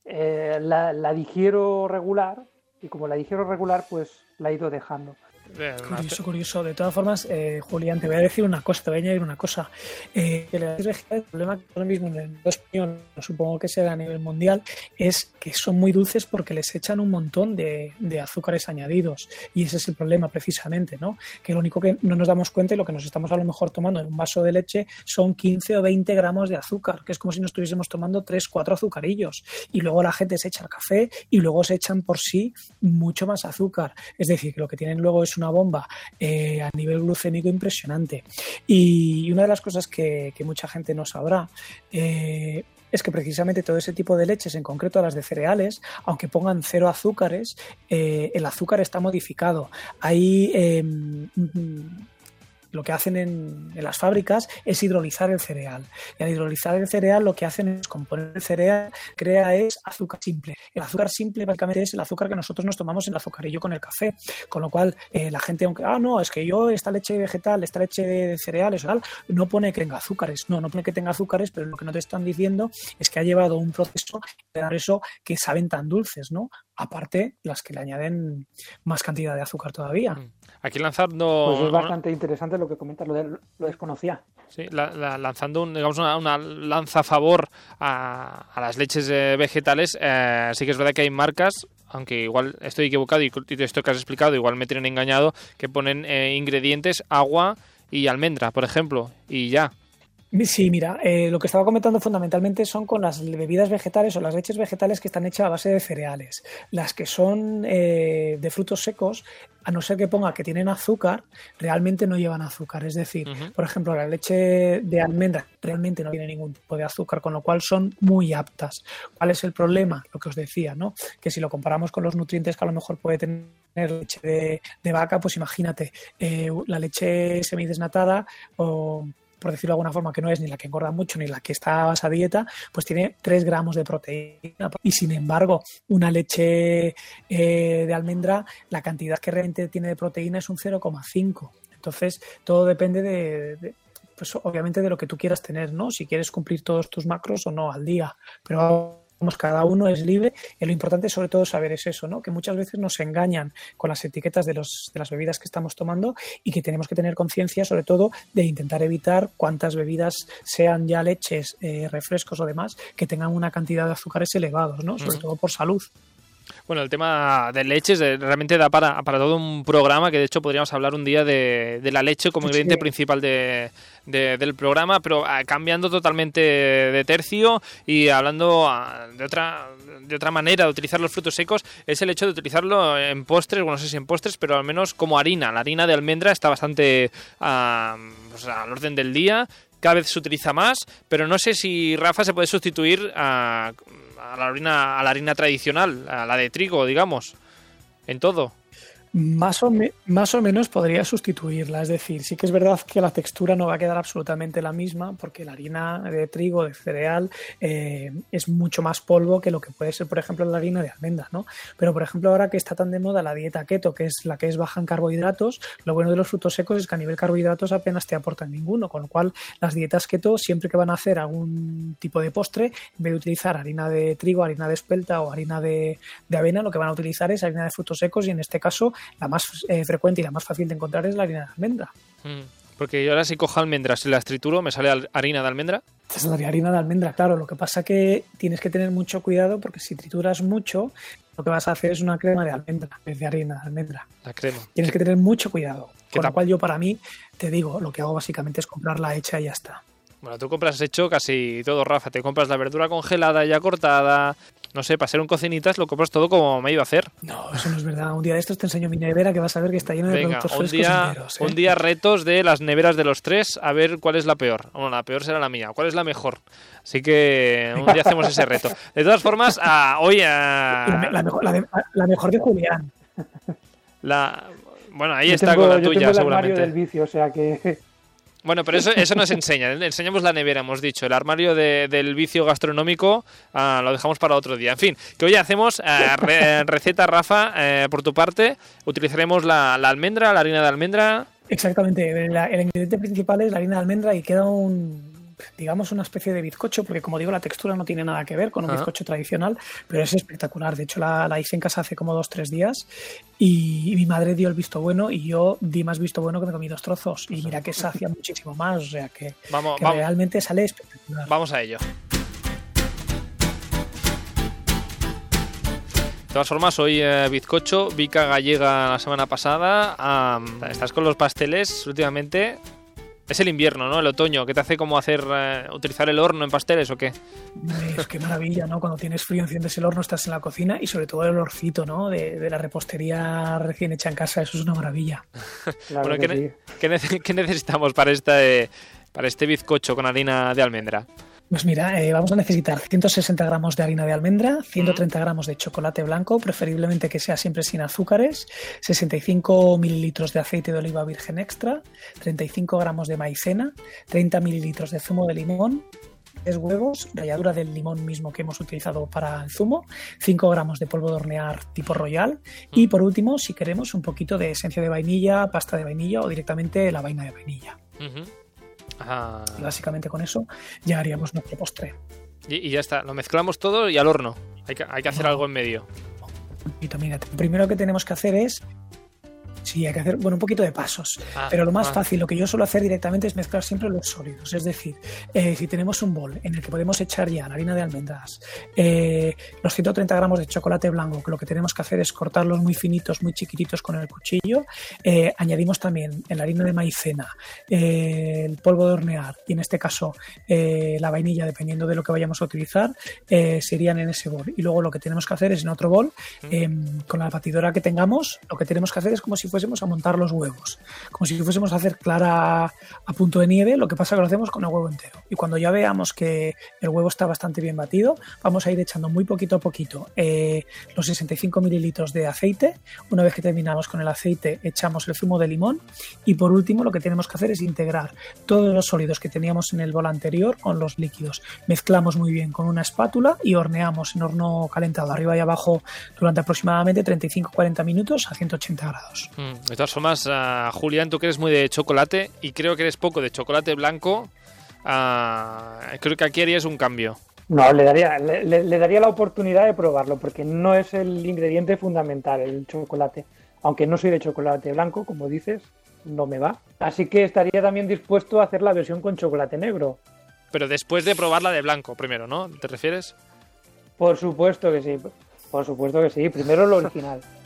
S3: eh, la, la digiero regular y como la digiero regular, pues la he ido dejando.
S1: Curioso, curioso. De todas formas, eh, Julián, te voy a decir una cosa, te voy a añadir una cosa. Eh, el problema que ahora mismo en el español, supongo que será a nivel mundial, es que son muy dulces porque les echan un montón de, azúcares añadidos. Y ese es el problema precisamente, ¿no? Que lo único que no nos damos cuenta y lo que nos estamos a lo mejor tomando en un vaso de leche son 15 o 20 gramos de azúcar, que es como si nos estuviésemos tomando 3, 4 azucarillos. Y luego la gente se echa el café y luego se echan por sí mucho más azúcar. Es decir, que lo que tienen luego es una bomba eh, a nivel glucémico impresionante. Y una de las cosas que, mucha gente no sabrá eh, es que precisamente todo ese tipo de leches, en concreto las de cereales, aunque pongan cero azúcares, eh, el azúcar está modificado. Hay em, lo que hacen en, las fábricas es hidrolizar el cereal. Y al hidrolizar el cereal lo que hacen es componer el cereal, crea es azúcar simple. El azúcar simple básicamente es el azúcar que nosotros nos tomamos en el azucarillo con el café. Con lo cual eh, la gente, aunque, ah, no, es que yo esta leche vegetal, esta leche de cereales, tal, no pone que tenga azúcares. No, no pone que tenga azúcares, pero lo que no te están diciendo es que ha llevado un proceso de dar eso que saben tan dulces, ¿no? aparte las que le añaden más cantidad de azúcar todavía. Mm.
S2: Aquí lanzando...
S3: Pues es bastante interesante lo que comentas, lo, lo desconocía.
S2: Sí, lanzando digamos una, lanza a favor a, las leches vegetales, eh, sí que es verdad que hay marcas aunque igual estoy equivocado y esto que has explicado igual me tienen engañado, que ponen eh, ingredientes, agua y almendra, por ejemplo, y ya.
S1: Sí, mira, eh, lo que estaba comentando fundamentalmente son con las bebidas vegetales o las leches vegetales que están hechas a base de cereales. Las que son eh, de frutos secos, a no ser que ponga que tienen azúcar, realmente no llevan azúcar. Es decir, por ejemplo, la leche de almendra realmente no tiene ningún tipo de azúcar, con lo cual son muy aptas. ¿Cuál es el problema? Lo que os decía, ¿no? Que si lo comparamos con los nutrientes que a lo mejor puede tener leche de, vaca, pues imagínate, eh, la leche semidesnatada o por decirlo de alguna forma, que no es ni la que engorda mucho ni la que está a dieta, pues tiene 3 gramos de proteína. Y sin embargo, una leche eh, de almendra, la cantidad que realmente tiene de proteína es un 0,5. Entonces, todo depende de, pues obviamente de lo que tú quieras tener, ¿no? Si quieres cumplir todos tus macros o no al día. Pero cada uno es libre y lo importante sobre todo saber es eso, ¿no? que muchas veces nos engañan con las etiquetas de, los, de las bebidas que estamos tomando y que tenemos que tener conciencia sobre todo de intentar evitar cuántas bebidas sean ya leches, eh, refrescos o demás que tengan una cantidad de azúcares elevados, ¿no? sobre todo por salud.
S2: Bueno, el tema de leches realmente da para, para, todo un programa que de hecho podríamos hablar un día de, la leche como ingrediente principal de, del programa, pero ah, cambiando totalmente de tercio y hablando ah, de otra, de otra manera de utilizar los frutos secos, es el hecho de utilizarlo en postres, bueno, no sé si en postres, pero al menos como harina. La harina de almendra está bastante pues, al orden del día cada vez se utiliza más, pero no sé si Rafa se puede sustituir a, a la harina, a la harina tradicional, a la de trigo, digamos, en todo.
S1: Más o, más o menos podría sustituirla, es decir, sí que es verdad que la textura no va a quedar absolutamente la misma porque la harina de trigo, de cereal, eh, es mucho más polvo que lo que puede ser, por ejemplo, la harina de almendra, ¿no? Pero, por ejemplo, ahora que está tan de moda la dieta keto, que es la que es baja en carbohidratos, lo bueno de los frutos secos es que a nivel carbohidratos apenas te aportan ninguno, con lo cual las dietas keto, siempre que van a hacer algún tipo de postre, en vez de utilizar harina de trigo, harina de espelta o harina de, de avena, lo que van a utilizar es harina de frutos secos y en este caso la más eh, frecuente y la más fácil de encontrar es la harina de almendra.
S2: Mm. Porque yo ahora si cojo almendras y las trituro, ¿me sale harina de almendra?
S1: Es la harina de almendra, claro. Lo que pasa que tienes que tener mucho cuidado porque si trituras mucho, lo que vas a hacer es una crema de almendra en de harina de almendra.
S2: La crema.
S1: Tienes que tener mucho cuidado. Con lo cual yo para mí, te digo, lo que hago básicamente es comprarla hecha y ya está.
S2: Bueno, tú compras hecho casi todo, Rafa. Te compras la verdura congelada ya cortada, no sé, para ser un cocinitas lo compras todo como me iba a hacer.
S1: No, eso no es verdad. Un día de estos te enseño mi nevera que vas a ver que está lleno de productos
S2: un
S1: frescos
S2: día,
S1: ¿eh?
S2: Un día retos de las neveras de los tres, a ver cuál es la peor. Bueno, la peor será la mía. ¿Cuál es la mejor? Así que un día hacemos ese reto. De todas formas, hoy...
S1: La, mejor, la, mejor de Julián.
S2: La, Bueno, ahí está con la tuya, seguramente.
S3: del vicio, o sea que.
S2: Bueno, pero eso, eso nos enseña. Enseñamos la nevera, hemos dicho. El armario del vicio gastronómico ah, lo dejamos para otro día. En fin, que hoy hacemos eh, receta, Rafa, eh, por tu parte. Utilizaremos la, almendra, la harina de almendra.
S1: Exactamente. el ingrediente principal es la harina de almendra y queda un, digamos, una especie de bizcocho, porque como digo, la textura no tiene nada que ver con un bizcocho tradicional, pero es espectacular. De hecho, la, hice en casa hace como dos, tres días y, mi madre dio el visto bueno y yo di más visto bueno que me comí dos trozos. Y mira que sacia muchísimo más, o sea que, realmente sale espectacular.
S2: Vamos a ello. De todas formas, hoy eh, bizcocho, Vica Gallega la semana pasada. estás con los pasteles últimamente. Es el invierno, ¿no? El otoño, ¿qué te hace como hacer eh, utilizar el horno en pasteles o qué?
S1: Es qué maravilla, ¿no? Cuando tienes frío enciendes el horno, estás en la cocina y sobre todo el olorcito, ¿no? De, la repostería recién hecha en casa, eso es una maravilla.
S2: bueno, ¿qué, necesitamos para este, para este bizcocho con harina de almendra?
S1: Pues mira, eh, vamos a necesitar 160 gramos de harina de almendra, 130 gramos de chocolate blanco, preferiblemente que sea siempre sin azúcares, 65 mililitros de aceite de oliva virgen extra, 35 gramos de maicena, 30 mililitros de zumo de limón, 3 huevos, ralladura del limón mismo que hemos utilizado para el zumo, 5 gramos de polvo de hornear tipo royal y por último, si queremos, un poquito de esencia de vainilla, pasta de vainilla o directamente la vaina de vainilla. Y básicamente con eso ya haríamos nuestro postre.
S2: Y, ya está, lo mezclamos todo y al horno. Hay que, hay que hacer algo en medio.
S1: Y también, lo primero que tenemos que hacer es Sí, hay que hacer, bueno, un poquito de pasos. Ah, pero lo más ah. fácil, lo que yo suelo hacer directamente es mezclar siempre los sólidos. Es decir, eh, si tenemos un bol en el que podemos echar ya la harina de almendras, eh, los 130 gramos de chocolate blanco, que lo que tenemos que hacer es cortarlos muy finitos, muy chiquititos con el cuchillo. Eh, añadimos también la harina de maicena, el polvo de hornear y en este caso la vainilla, dependiendo de lo que vayamos a utilizar, serían en ese bol. Y luego lo que tenemos que hacer es en otro bol, em, con la batidora que tengamos, lo que tenemos que hacer es como si fuésemos a montar los huevos, como si fuésemos a hacer clara a punto de nieve, lo que pasa que lo hacemos con el huevo entero. Y cuando ya veamos que el huevo está bastante bien batido, vamos a ir echando muy poquito a poquito eh, los 65 mililitros de aceite. Una vez que terminamos con el aceite, echamos el zumo de limón y por último lo que tenemos que hacer es integrar todos los sólidos que teníamos en el bol anterior con los líquidos. Mezclamos muy bien con una espátula y horneamos en horno calentado arriba y abajo durante aproximadamente 35-40 minutos a 180 grados.
S2: Mm, de todas formas, uh, Julián, tú que eres muy de chocolate y creo que eres poco de chocolate blanco, uh, creo que aquí harías un cambio.
S3: No, le daría, le, daría la oportunidad de probarlo, porque no es el ingrediente fundamental el chocolate. Aunque no soy de chocolate blanco, como dices, no me va. Así que estaría también dispuesto a hacer la versión con chocolate negro.
S2: Pero después de probarla de blanco, primero, ¿no? ¿Te refieres?
S3: Por supuesto que sí. Por supuesto que sí. Primero lo original.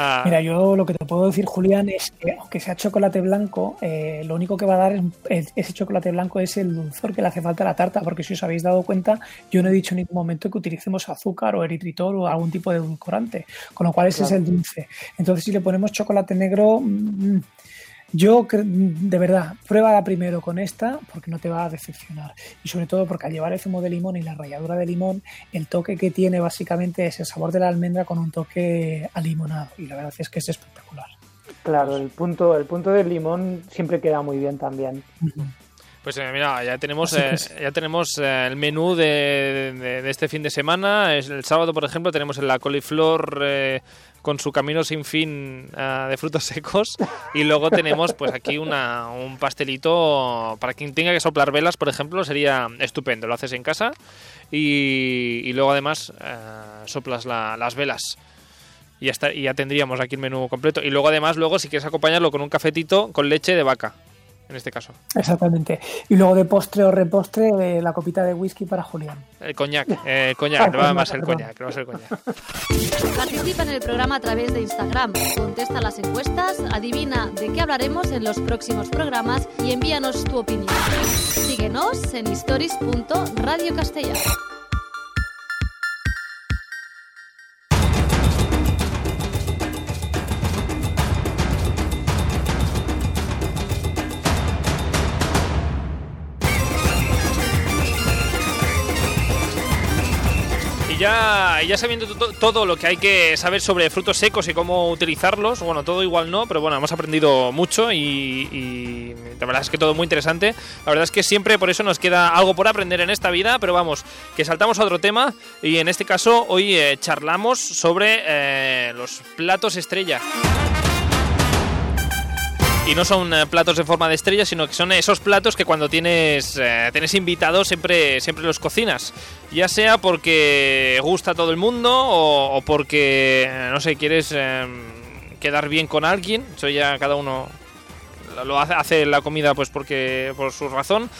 S1: Ah. Mira, yo lo que te puedo decir, Julián, es que aunque sea chocolate blanco, eh, lo único que va a dar es, ese chocolate blanco es el dulzor que le hace falta a la tarta, porque si os habéis dado cuenta, yo no he dicho en ningún momento que utilicemos azúcar o eritritol o algún tipo de edulcorante, con lo cual ese es el dulce. Entonces, si le ponemos chocolate negro, mm, yo, de verdad, pruébala primero con esta porque no te va a decepcionar. Y sobre todo porque al llevar el zumo de limón y la ralladura de limón, el toque que tiene básicamente es el sabor de la almendra con un toque a limonado. Y la verdad es que es espectacular.
S3: Claro, el punto, el punto del limón siempre queda muy bien también.
S2: Pues eh, mira, ya tenemos, eh, ya tenemos eh, el menú de, este fin de semana. El sábado, por ejemplo, tenemos la coliflor con su camino sin fin de frutos secos. Y luego tenemos pues aquí una, un pastelito para quien tenga que soplar velas, por ejemplo, sería estupendo. Lo haces en casa y, luego además soplas las velas. Y ya, y ya tendríamos aquí el menú completo. Y luego además, luego si quieres acompañarlo con un cafetito con leche de vaca en este caso.
S1: Exactamente. Y luego de postre o repostre, eh, la copita de whisky para Julián.
S2: El coñac, eh, coñac, no va más el coñac, no va a ser coñac.
S4: Participa en el programa a través de Instagram, contesta las encuestas, adivina de qué hablaremos en los próximos programas y envíanos tu opinión. Síguenos en stories.radiocastellano.
S2: ya, ya sabiendo todo lo que hay que saber sobre frutos secos y cómo utilizarlos, bueno, todo igual no, pero bueno, hemos aprendido mucho y, la verdad es que todo muy interesante. La verdad es que siempre por eso nos queda algo por aprender en esta vida, pero vamos, que saltamos a otro tema y en este caso hoy eh, charlamos sobre eh, los platos estrella. Y no son eh, platos de forma de estrella, sino que son esos platos que cuando tienes, eh, tienes invitados siempre, siempre los cocinas. Ya sea porque gusta a todo el mundo o, porque, eh, no sé, quieres quedar bien con alguien. Eso ya cada uno lo hace, hace la comida pues porque por su razón.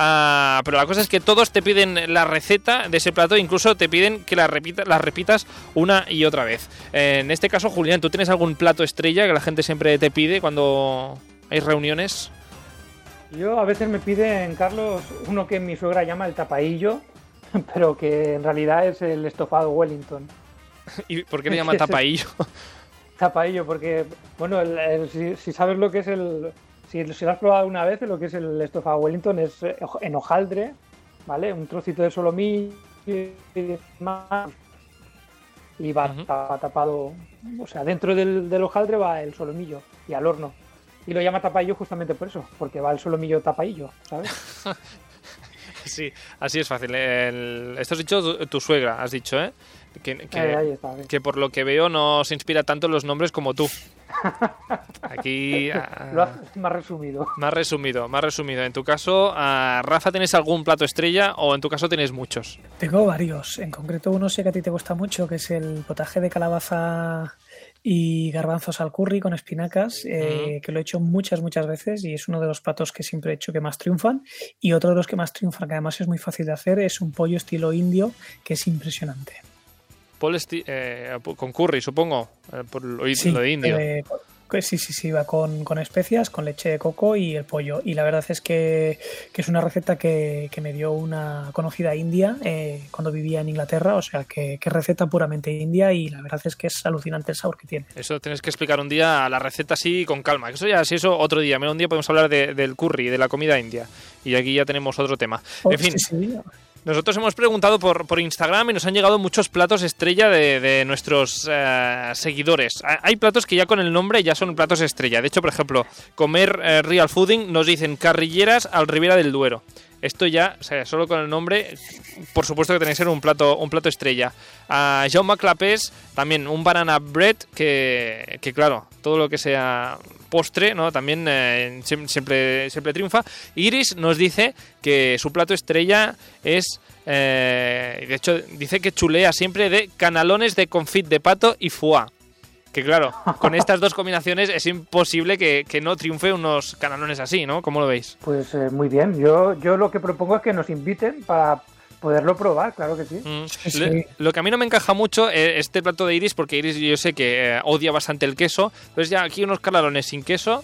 S2: Ah, pero la cosa es que todos te piden la receta de ese plato, incluso te piden que la, repita, la repitas una y otra vez. en este caso, Julián, ¿tú tienes algún plato estrella que la gente siempre te pide cuando hay reuniones?
S3: Yo a veces me piden, Carlos, uno que mi suegra llama el tapaillo, pero que en realidad es el estofado Wellington.
S2: ¿Y por qué le llama tapaillo?
S3: tapaillo, porque, bueno, si, sabes lo que es el, si, lo has probado una vez, lo que es el estofado Wellington es eh, en hojaldre, ¿vale? Un trocito de solomillo y va tapado, o sea, dentro del, hojaldre va el solomillo y al horno. Y lo llama tapaillo justamente por eso, porque va el solomillo tapaillo, ¿sabes?
S2: sí, así es fácil. Esto has dicho tu, suegra, has dicho, ¿eh? Que, que, por lo que veo no se inspira tanto en los nombres como tú. Aquí.
S3: Lo haces más resumido.
S2: Más resumido, más resumido. En tu caso, Rafa, ¿tienes algún plato estrella o en tu caso tienes muchos?
S1: Tengo varios. En concreto, uno sé que a ti te gusta mucho, que es el potaje de calabaza y garbanzos al curry con espinacas, eh, que lo he hecho muchas, muchas veces y es uno de los platos que siempre he hecho que más triunfan. Y otro de los que más triunfan, que además es muy fácil de hacer, es un pollo estilo indio, que es impresionante.
S2: Eh, con curry, supongo, eh, por lo, de indio.
S1: Eh, sí, sí, sí, va con, especias, con leche de coco y el pollo. Y la verdad es que, es una receta que, me dio una conocida india cuando vivía en Inglaterra, o sea que, receta puramente india y la verdad es que es alucinante el sabor que tiene.
S2: Eso tienes que explicar un día la receta así con calma. Eso ya, si eso otro día, un día podemos hablar del curry, de la comida india. Y aquí ya tenemos otro tema. en fin. Nosotros hemos preguntado por, por, Instagram y nos han llegado muchos platos estrella de, nuestros eh, seguidores. Hay platos que ya con el nombre ya son platos estrella. De hecho, por ejemplo, comer eh, real fooding nos dicen carrilleras al Ribera del Duero. Esto ya, o sea, solo con el nombre, por supuesto que tiene que ser un plato, un plato estrella. A Jaume Clapés, también un banana bread, que, que claro, todo lo que sea postre, ¿no? También eh, siempre, siempre triunfa. Iris nos dice que su plato estrella es... Eh, de hecho, dice que chulea siempre de canalones de confit de pato y foie. Que claro, con estas dos combinaciones es imposible que, no triunfe unos canalones así, ¿no? ¿Cómo lo veis?
S3: Pues eh, muy bien. Yo, yo lo que propongo es que nos inviten para poderlo probar, claro que sí.
S2: Mm. Lo, que a mí no me encaja mucho es este plato de Iris, porque Iris yo sé que eh, odia bastante el queso. Entonces ya aquí unos canalones sin queso.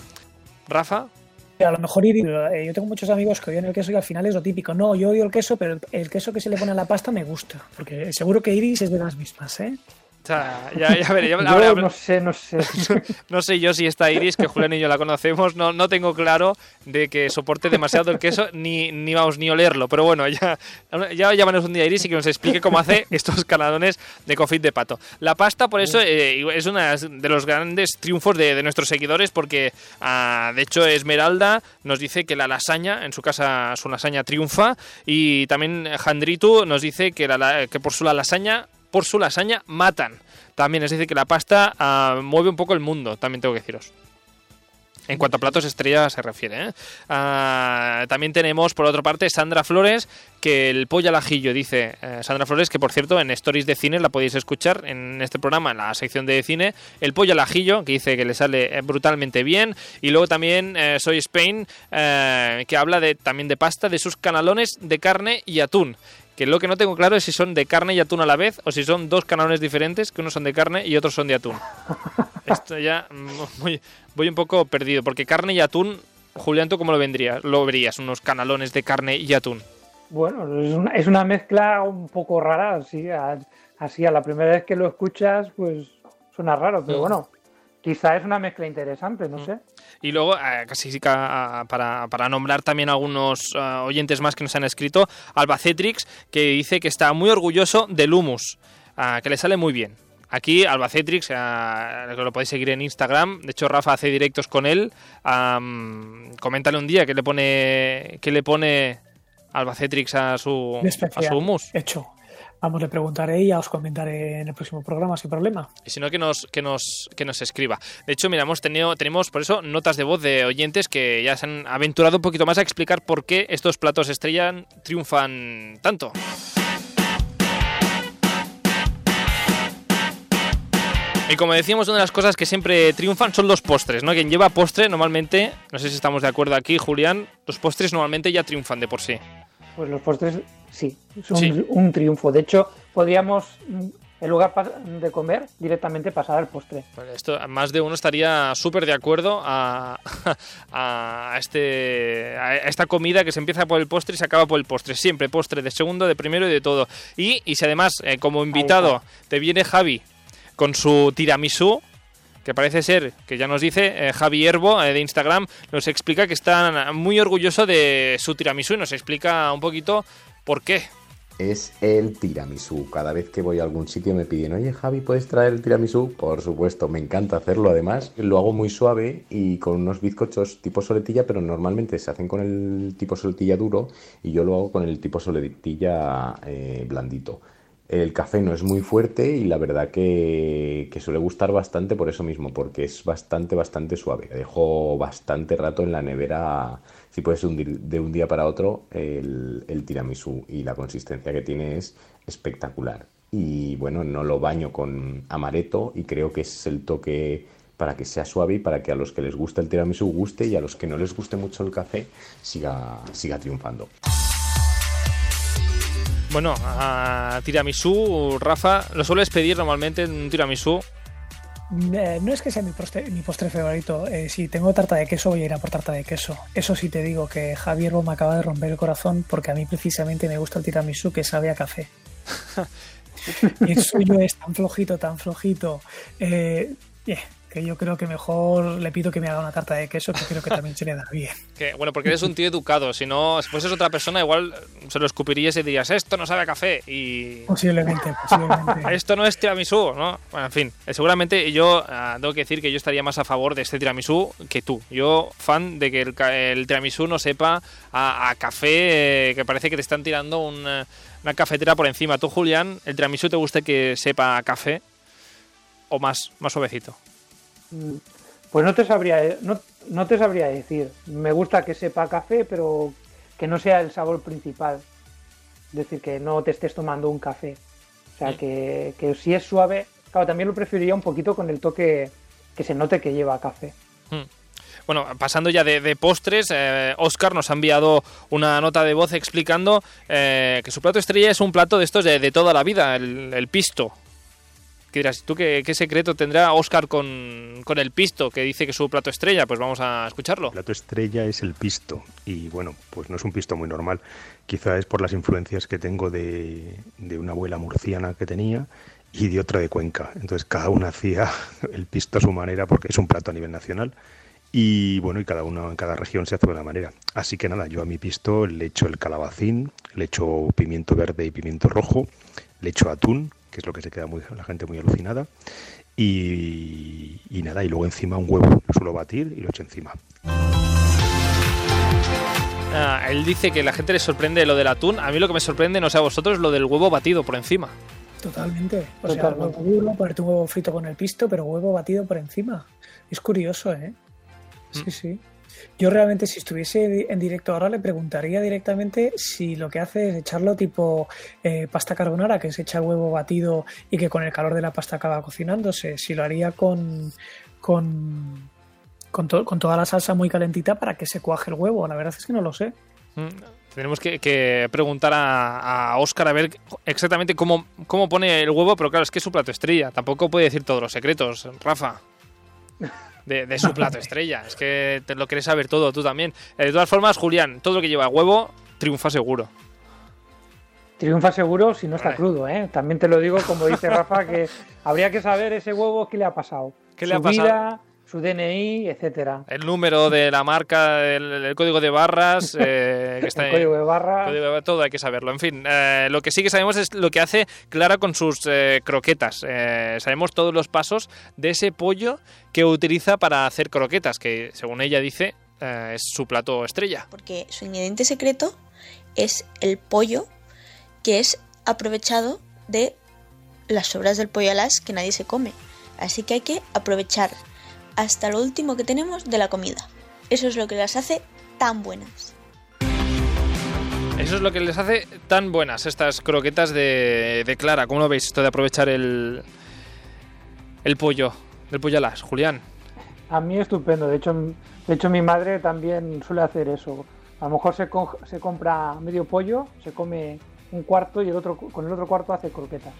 S2: Rafa.
S1: A lo mejor Iris, eh, yo tengo muchos amigos que odian el queso y al final es lo típico. No, yo odio el queso, pero el queso que se le pone a la pasta me gusta. Porque seguro que Iris es de las mismas, ¿eh?
S2: O sea, ya, ya veré.
S3: no sé, no sé.
S2: no sé yo si esta Iris, que Julián y yo la conocemos, no, no tengo claro de que soporte demasiado el queso, ni, ni vamos, ni olerlo. Pero bueno, ya, ya llámanos un día Iris y que nos explique cómo hace estos canadones de confit de pato. La pasta, por eso, eh, es uno de los grandes triunfos de, nuestros seguidores, porque ah, de hecho Esmeralda nos dice que la lasaña, en su casa su lasaña triunfa, y también Jandritu nos dice que, la, que por su lasaña por su lasaña matan. También es decir que la pasta ah, mueve un poco el mundo, también tengo que deciros. En cuanto a platos estrella se refiere. ¿eh? Ah, también tenemos, por otra parte, Sandra Flores, que el pollo al ajillo, dice eh, Sandra Flores, que por cierto en Stories de Cine la podéis escuchar en este programa, en la sección de cine. El pollo al ajillo, que dice que le sale eh, brutalmente bien. Y luego también Soy Spain, que habla de, también de pasta, de sus canalones de carne y atún que lo que no tengo claro es si son de carne y atún a la vez o si son dos canalones diferentes, que unos son de carne y otros son de atún. Esto ya voy, voy un poco perdido, porque carne y atún, Julián, ¿tú cómo lo vendrías? Lo verías, unos canalones de carne y atún.
S3: Bueno, es una, es una mezcla un poco rara, así a, así a la primera vez que lo escuchas, pues suena raro, pero mm. bueno, quizá es una mezcla interesante, no
S2: Mm.
S3: sé.
S2: Y luego, eh, casi ca- para, para nombrar también algunos eh, oyentes más que nos han escrito, Albacetrix, que dice que está muy orgulloso del humus, ah, que le sale muy bien. Aquí Albacetrix, ah, lo podéis seguir en Instagram, de hecho Rafa hace directos con él, coméntale un día que le pone que le pone Albacetrix a su, a su humus.
S1: Hecho. Vamos, le preguntaré y ya os comentaré en el próximo programa sin problema.
S2: Y si no, que nos, que nos, que nos escriba. De hecho, mira, hemos tenido, tenemos por eso notas de voz de oyentes que ya se han aventurado un poquito más a explicar por qué estos platos estrella triunfan tanto. Y como decíamos, una de las cosas que siempre triunfan son los postres, ¿no? Quien lleva postre normalmente, no sé si estamos de acuerdo aquí, Julián, los postres normalmente ya triunfan de por sí.
S3: Pues los postres, sí,
S2: Sí.
S3: un triunfo. De hecho, podríamos, en lugar de comer, directamente pasar al postre.
S2: Esto, más de uno estaría súper de acuerdo a, a, este, a esta comida que se empieza por el postre y se acaba por el postre. Siempre postre, de segundo, de primero y de todo. Y, y si además, eh, como invitado, te viene Javi con su tiramisú, que parece ser, que ya nos dice eh, Javi Herbo eh, de Instagram, nos explica que está muy orgulloso de su tiramisú y nos explica un poquito por qué.
S5: es el tiramisú. Cada vez que voy a algún sitio me piden, oye Javi, ¿puedes traer el tiramisú? Por supuesto, me encanta hacerlo además. Lo hago muy suave y con unos bizcochos tipo soletilla, pero normalmente se hacen con el tipo soletilla duro y yo lo hago con el tipo soletilla eh, blandito. El café no es muy fuerte y la verdad que, que suele gustar bastante por eso mismo, porque es bastante, bastante suave. Dejo bastante rato en la nevera, si puede ser un di- de un día para otro, el, el tiramisú y la consistencia que tiene es espectacular. Y bueno, no lo baño con amaretto y creo que es el toque para que sea suave y para que a los que les gusta el tiramisú guste y a los que no les guste mucho el café siga, siga triunfando.
S2: Bueno, a tiramisú, Rafa, ¿lo sueles pedir normalmente en un tiramisú?
S1: Eh, no es que sea mi postre, mi postre favorito. Eh, si tengo tarta de queso, voy a ir a por tarta de queso. Eso sí te digo que Javier me acaba de romper el corazón porque a mí precisamente me gusta el tiramisú que sabe a café. y el suyo es tan flojito, tan flojito. eh, eh, que yo creo que mejor le pido que me haga una tarta de queso, que creo que también se le da bien.
S2: Que, bueno, porque eres un tío educado. Si no, si fueses otra persona, igual se lo escupirías y dirías, esto no sabe a café. Y.
S1: Posiblemente, posiblemente.
S2: Esto no es tiramisú, ¿no? Bueno, en fin, eh, seguramente yo ah, tengo que decir que yo estaría más a favor de este tiramisú que tú. Yo, fan de que el, el tiramisú no sepa a, a café, eh, que parece que te están tirando una, una cafetera por encima. Tú, Julián, ¿el tiramisú te gusta que sepa a café? ¿O más, más suavecito?
S3: Mm, Pues no te sabría, no, no te sabría decir. Me gusta que sepa café, pero que no sea el sabor principal. Es decir, que no te estés tomando un café. O sea,
S2: Mm.
S3: que, que si es suave, claro, también lo preferiría un poquito con el toque que se note que lleva café.
S2: Bueno, pasando ya de, de postres, eh, Oscar nos ha enviado una nota de voz explicando eh, que su plato estrella es un plato de estos de, de toda la vida, el, el pisto. ¿Qué dirás? ¿Tú qué, secreto tendrá Oscar con, con el pisto que dice que es su plato estrella? Pues vamos a escucharlo.
S6: El plato estrella es el pisto y bueno, pues no es un pisto muy normal. Quizá es por las influencias que tengo de, de una abuela murciana que tenía y de otra de Cuenca. Entonces cada una hacía el pisto a su manera porque es un plato a nivel nacional y bueno, y cada uno en cada región se hace de una manera. Así que nada, yo a mi pisto le echo el calabacín, le echo pimiento verde y pimiento rojo, le echo atún, que es lo que se queda muy, la gente muy alucinada. Y, y nada, y luego encima un huevo, lo suelo batir y lo echo encima.
S2: Ah, él dice que la gente le sorprende lo del atún. A mí lo que me sorprende, no sé a vosotros, lo del huevo batido por encima.
S1: Totalmente. O sea,
S3: Totalmente.
S1: huevo duro, ponerte un huevo frito con el pisto, pero huevo batido por encima. Es curioso, ¿eh? Sí,
S2: Mm.
S1: sí. Yo realmente, si estuviese en directo ahora, le preguntaría directamente si lo que hace es echarlo tipo eh, pasta carbonara, que es echar huevo batido y que con el calor de la pasta acaba cocinándose. Si lo haría con, con, con, to- con toda la salsa muy calentita para que se cuaje el huevo. La verdad es que no lo sé.
S2: Mm, Tenemos que, que preguntar a, a Oscar a ver exactamente cómo, cómo pone el huevo, pero claro, es que es su plato estrella. Tampoco puede decir todos los secretos, Rafa. De, de su plato estrella. Es que te lo quieres saber todo, tú también. Eh, De todas formas, Julián, todo lo que lleva huevo triunfa seguro.
S3: Triunfa seguro si no está crudo, ¿eh? También te lo digo, como dice Rafa, que habría que saber ese huevo qué le ha pasado.
S2: ¿Qué le
S3: su
S2: ha pasado?
S3: vida, su DNI, etcétera.
S2: El número de la marca, el, el código de barras, eh, que está
S3: El
S2: ahí.
S3: código de barra.
S2: Código de barra, Todo hay que saberlo. En fin, eh, lo que sí que sabemos es lo que hace Clara con sus eh, croquetas. Eh, sabemos todos los pasos de ese pollo que utiliza para hacer croquetas, que según ella dice eh, es su plato estrella.
S7: porque su ingrediente secreto es el pollo que es aprovechado de las sobras del pollo alas que nadie se come. Así que hay que aprovechar hasta lo último que tenemos de la comida. Eso es lo que las hace tan buenas.
S2: Eso es lo que les hace tan buenas estas croquetas de, de Clara. ¿Cómo lo veis esto de aprovechar el, el pollo, el pollo alas, Julián?
S3: A mí estupendo. De hecho, de hecho mi madre también suele hacer eso. A lo mejor se, co- se compra medio pollo, se come un cuarto y el otro con el otro cuarto hace croquetas.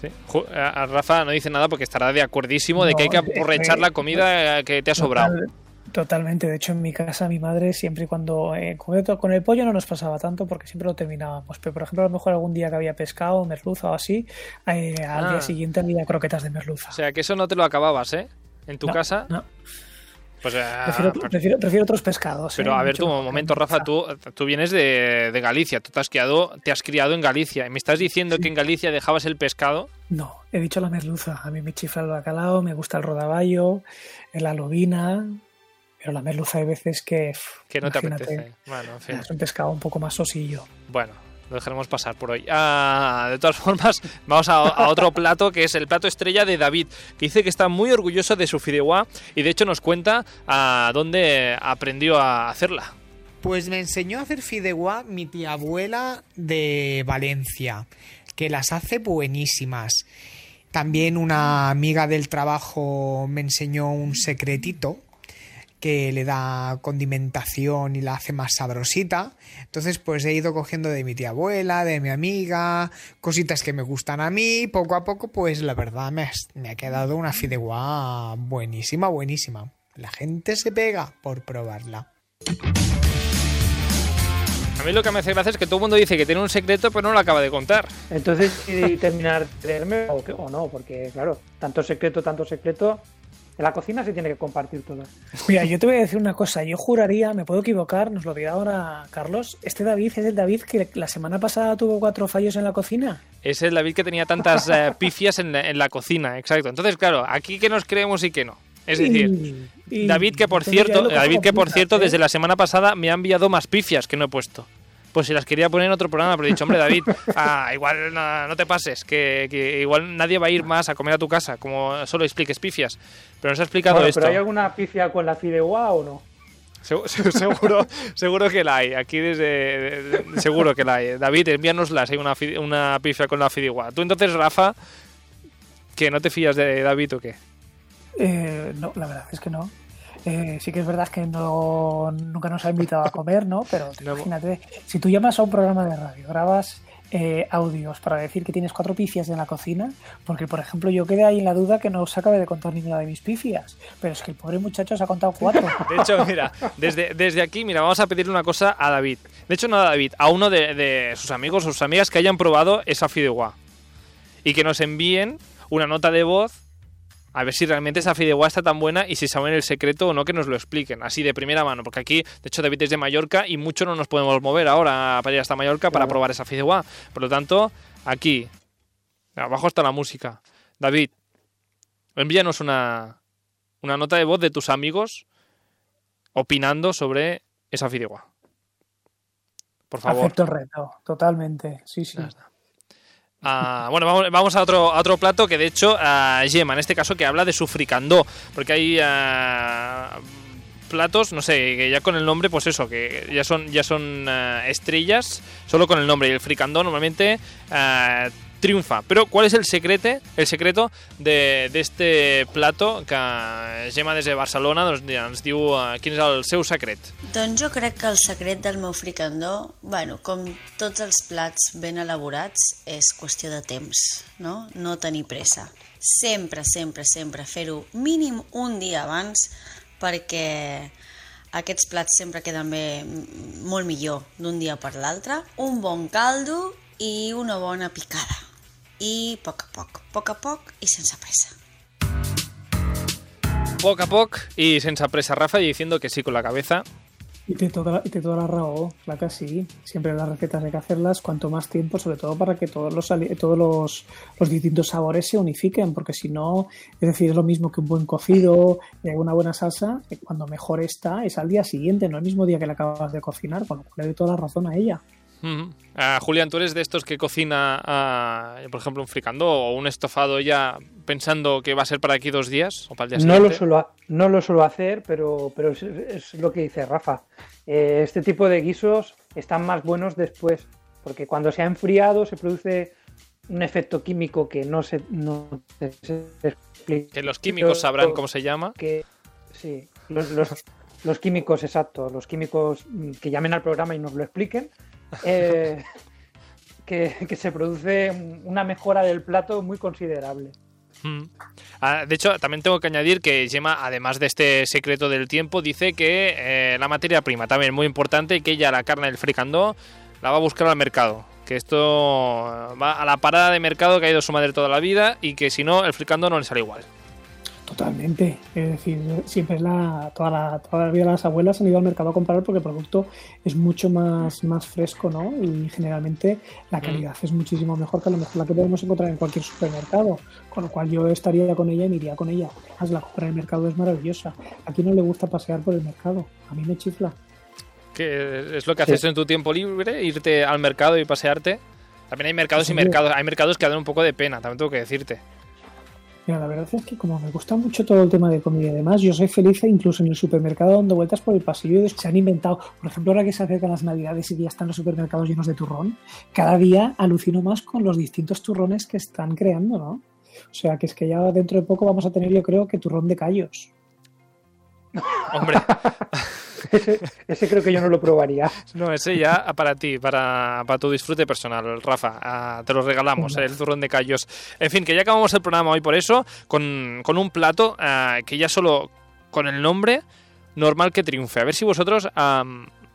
S2: Sí. Ju- a- a Rafa no dice nada porque estará de acuerdísimo de que hay que aprovechar la comida que te ha sobrado.
S1: Total- totalmente. De hecho, en mi casa, mi madre siempre y cuando. eh, con el- con el pollo no nos pasaba tanto porque siempre lo terminábamos. Pero, por ejemplo, a lo mejor algún día que había pescado, merluza o así, eh, al
S2: Ah.
S1: día siguiente había croquetas de merluza.
S2: O sea, que eso no te lo acababas, ¿eh? En tu
S1: No,
S2: casa.
S1: no.
S2: Pues, eh,
S1: Prefiero,
S2: pues-
S1: prefiero, prefiero otros pescados.
S2: pero
S1: ¿eh?
S2: a ver,
S1: que
S2: momento, Rafa, tú, tú vienes de, de Galicia, tú te has, criado, te has criado en Galicia y me estás diciendo que en Galicia dejabas el pescado.
S1: No, he dicho la merluza. A mí me chifla el bacalao, me gusta el rodaballo, la lobina. Pero la merluza hay veces que.
S2: Que no te apetece. Bueno, en fin.
S1: Es un pescado un poco más sosillo.
S2: Bueno, lo dejaremos pasar por hoy. Ah, de todas formas, vamos a, otro plato que es el plato estrella de David, que dice que está muy orgulloso de su fideuá y de hecho nos cuenta a dónde aprendió a hacerla.
S8: Pues me enseñó a hacer fideuá mi tía abuela de Valencia, que las hace buenísimas. También una amiga del trabajo me enseñó un secretito que le da condimentación y la hace más sabrosita. Entonces, pues he ido cogiendo de mi tía abuela, de mi amiga, cositas que me gustan a mí. Poco a poco, pues la verdad me, has- me ha quedado una fideuá buenísima, buenísima. La gente se pega por probarla.
S2: A mí lo que me hace gracia es que todo el mundo dice que tiene un secreto, pero no lo acaba de contar.
S3: Entonces, ¿y terminar de creerme o, qué- o no? Porque, claro, tanto secreto, tanto secreto. En la cocina se tiene que compartir todo.
S1: Mira, yo te voy a decir una cosa. Yo juraría, me puedo equivocar, nos lo dirá ahora Carlos. Este David es el David que la semana pasada tuvo cuatro fallos en la cocina.
S2: Es el David que tenía tantas eh, pifias en la, en la cocina, exacto. Entonces, claro, aquí que nos creemos y que no. Es decir,
S1: Y- y-
S2: David que por cierto, David que por cierto
S1: ¿eh?
S2: desde la semana pasada me ha enviado más pifias que no he puesto. Pues si las quería poner en otro programa, pero he dicho, hombre, David, ah, igual no, no te pases, que, que igual nadie va a ir más a comer a tu casa, como solo expliques pifias. Pero nos ha explicado
S3: Bueno,
S2: esto.
S3: ¿Pero hay alguna pifia con la fideuá o no?
S2: Segu- se- Seguro, seguro que la hay. Aquí desde de- de- seguro que la hay. David, envíanoslas. Hay una, una pifia con la fideuá. Tú entonces, Rafa, que no te fías de David o qué?
S1: Eh, no, la verdad es que no. Eh, sí que es verdad que no, nunca nos ha invitado a comer, ¿no? Pero
S2: No.
S1: imagínate, si tú llamas a un programa de radio, grabas eh, audios para decir que tienes cuatro pifias en la cocina, porque por ejemplo yo quedé ahí en la duda que no os acabe de contar ninguna de mis pifias, pero es que el pobre muchacho os ha contado cuatro.
S2: De hecho, mira, desde, desde aquí, mira, vamos a pedirle una cosa a David. De hecho, no a David, a uno de, de sus amigos o sus amigas que hayan probado esa fideuá. Y que nos envíen una nota de voz a ver si realmente esa fideuá está tan buena y si saben el secreto o no, que nos lo expliquen, así de primera mano. Porque aquí, de hecho, David es de Mallorca y mucho no nos podemos mover ahora para ir hasta Mallorca para
S3: Claro.
S2: probar esa fideuá. Por lo tanto, aquí, abajo está la música. David, envíanos una, una nota de voz de tus amigos opinando sobre esa fideuá. Por favor.
S1: Acepto el reto, totalmente. Sí, sí.
S2: Ya está. Ah, bueno, vamos, a, otro, otro plato que de hecho a Gemma, en este caso, que habla de su fricandó, porque hay ah, platos, no sé, que ya con el nombre, pues eso, que ya son, ya son ah, estrellas, solo con el nombre, y el fricandó normalmente ah, triunfa. Pero, ¿cuál es el secreto, el secreto de, de este plato que Gemma des de Barcelona doncs, ens diu ah, quin és el seu secret?
S9: Doncs jo crec que el secret del meu fricandó, bueno, com tots els plats ben elaborats, és qüestió de temps, no? No tenir pressa. Sempre, sempre, sempre fer-ho mínim un dia abans perquè aquests plats sempre queden bé, molt millor d'un dia per l'altre. Un bon caldo i una bona picada. I poc a poc, poc a poc i sense pressa.
S2: poc a poc y sense presa Rafa diciendo que sí con la cabeza.
S1: Y te toda, y te toda la raó, claro que sí. Siempre las recetas hay que hacerlas cuanto más tiempo, sobre todo para que todos los todos los, los distintos sabores se unifiquen, porque si no, es decir, es lo mismo que un buen cocido y una buena salsa, que cuando mejor está es al día siguiente, no el mismo día que la acabas de cocinar, con lo cual le doy toda la razón a ella.
S2: Ujú. Ah, Julián, ¿tú eres de estos que cocina, ah, por ejemplo, un fricandó o un estofado ya pensando que va a ser para aquí dos días o para el día
S3: No lo, suelo, no lo suelo hacer, pero, pero es, es lo que dice Rafa. Eh, este tipo de guisos están más buenos después, porque cuando se ha enfriado se produce un efecto químico que no se, no se- se explica.
S2: Que los químicos sabrán cómo se llama.
S3: Que, sí, los, los- los químicos, exacto, los químicos mm, que llamen al programa y nos lo expliquen. Eh, que, se produce una mejora del plato muy considerable.
S2: Mm. Ah, de hecho, también tengo que añadir que Gemma, además de este secreto del tiempo, dice que eh, la materia prima también es muy importante y que ella la carne del fricandó la va a buscar al mercado. Que esto va a la parada de mercado que ha ido su madre toda la vida y que si no, el fricandó no le sale igual.
S1: Totalmente. Es decir, siempre es la, toda, la, toda la vida las abuelas han ido al mercado a comprar porque el producto es mucho más, más fresco, ¿no? Y generalmente la calidad es muchísimo mejor que a lo mejor la que podemos encontrar en cualquier supermercado. Con lo cual yo estaría con ella y me iría con ella. Además, la compra en el mercado es maravillosa. ¿A quién no le gusta pasear por el mercado? A mí me chifla.
S2: Que es lo que
S3: Sí.
S2: haces en tu tiempo libre, irte al mercado y pasearte. También hay mercados y mercados. Hay mercados que dan un poco de pena, también tengo que decirte.
S1: Mira, la verdad es que como me gusta mucho todo el tema de comida y demás, yo soy feliz incluso en el supermercado dando vueltas por el pasillo y se han inventado, por ejemplo, ahora que se acercan las navidades y ya están los supermercados llenos de turrón, cada día alucino más con los distintos turrones que están creando, ¿no? O sea, que es que ya dentro de poco vamos a tener, yo creo, que turrón de callos.
S2: Hombre,
S3: Ese, ese creo que yo no lo probaría.
S2: no, ese ya para ti, para, para tu disfrute personal, Rafa. Ah, te lo regalamos, el turrón de callos. En fin, que ya acabamos el programa hoy por eso, con, con un plato ah, que ya solo con el nombre, normal que triunfe. A ver si vosotros...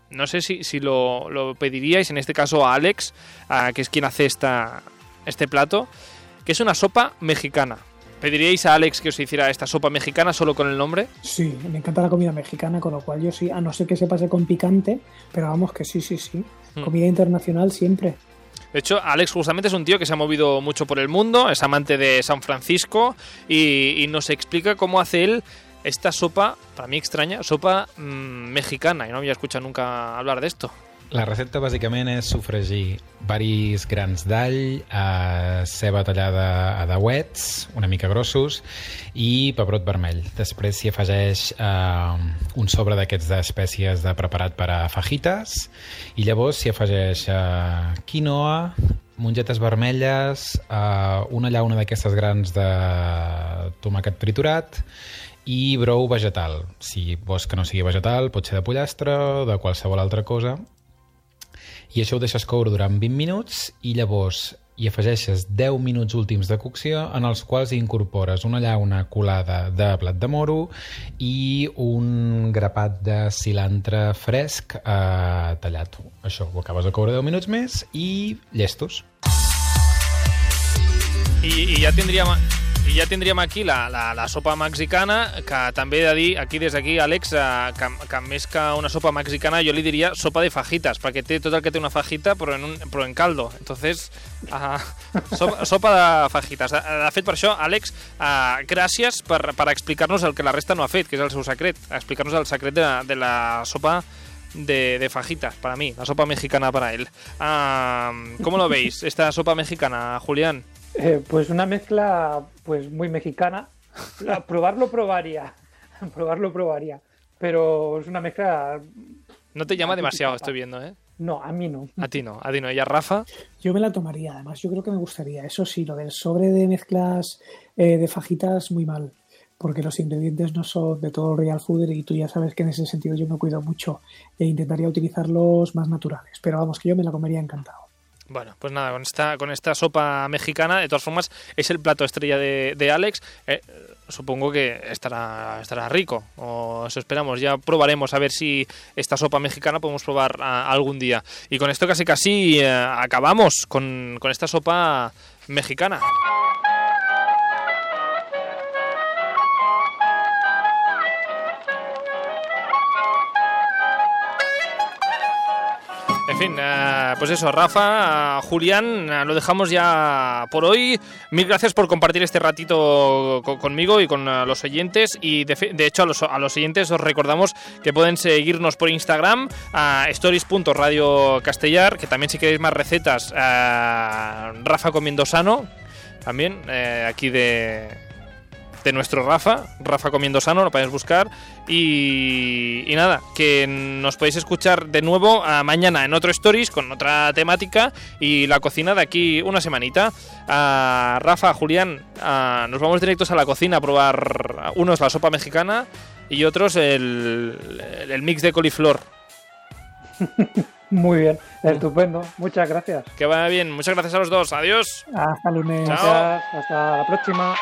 S2: no sé si, si lo, lo pediríais, en este caso a Alex, ah, que es quien hace esta, este plato, que es una sopa mexicana. ¿Pediríais a Alex que os hiciera esta sopa mexicana solo con el nombre?
S1: Sí, me encanta la comida mexicana, con lo cual yo sí, a no ser que se pase con picante, pero vamos que sí, sí, sí.
S2: Hmm.
S1: Comida internacional siempre.
S2: De hecho, Alex justamente es un tío que se ha movido mucho por el mundo, es amante de San Francisco y, y nos explica cómo hace él esta sopa, para mí extraña, sopa mm, mexicana. Y no había escuchado nunca hablar de esto.
S10: La recepta bàsicament és sofregir varis grans d'all, eh, ceba tallada a dauets, una mica grossos, i pebrot vermell. Després s'hi afegeix eh, un sobre d'aquests d'espècies de preparat per a fajitas, i llavors s'hi afegeix eh, quinoa, mongetes vermelles, eh, una llauna d'aquestes grans de tomàquet triturat, i brou vegetal. Si vols que no sigui vegetal, pot ser de pollastre o de qualsevol altra cosa. I això ho deixes coure durant 20 minuts i llavors hi afegeixes 10 minuts últims de cocció en els quals incorpores una llauna colada de blat de moro i un grapat de cilantre fresc eh, tallat. Això ho acabes de coure 10 minuts més i llestos.
S2: I, i ja tindríem i ja tindríem aquí la, la, la sopa mexicana, que també he de dir aquí des d'aquí, Àlex, eh, que, que més que una sopa mexicana jo li diria sopa de fajitas, perquè té tot el que té una fajita però en, un, però en caldo. Entonces, uh, sopa, sopa de fajitas. De, fet, per això, Àlex, uh, gràcies per, per explicar-nos el que la resta no ha fet, que és el seu secret. Explicar-nos el secret de, de la sopa de, de fajitas, para mí, la sopa mexicana para él. Uh, ¿Cómo lo veis, esta sopa mexicana, Julián?
S3: Eh, pues una mezcla pues muy mexicana. La- probarlo probaría. probarlo probaría. Pero es una mezcla.
S2: No te llama demasiado, estoy viendo, ¿eh?
S3: No, a mí no.
S2: A ti no, a ti no. ¿Y a Rafa?
S1: Yo me la tomaría, además, yo creo que me gustaría. Eso sí, lo del sobre de mezclas eh, de fajitas, muy mal. Porque los ingredientes no son de todo real food y tú ya sabes que en ese sentido yo me cuido mucho e intentaría utilizarlos más naturales. Pero vamos, que yo me la comería encantado.
S2: Bueno, pues nada, con esta, con esta sopa mexicana, de todas formas, es el plato estrella de, de Alex. Eh, supongo que estará, estará rico, o eso esperamos. Ya probaremos a ver si esta sopa mexicana podemos probar ah, algún día. Y con esto casi casi eh, acabamos con, con esta sopa mexicana. Eh, pues eso, Rafa, Julián, eh, lo dejamos ya por hoy. Mil gracias por compartir este ratito conmigo y con eh, los oyentes. Y de, hecho, a los, oyentes os recordamos que pueden seguirnos por Instagram a stories.radio castellar, que también si queréis más recetas, Rafa comiendo sano, también aquí de, de nuestro Rafa, Rafa Comiendo Sano, lo podéis buscar. Y, nada, que nos podéis escuchar de nuevo a mañana en otro Stories con otra temática y la cocina de aquí una semanita. A Rafa, Julián, nos vamos directos a la cocina a probar unos la sopa mexicana y otros el, el mix de coliflor.
S3: Muy bien, estupendo. Muchas gracias.
S2: Que vaya bien. Muchas gracias a los dos. Adiós.
S3: Hasta lunes. Hasta la próxima.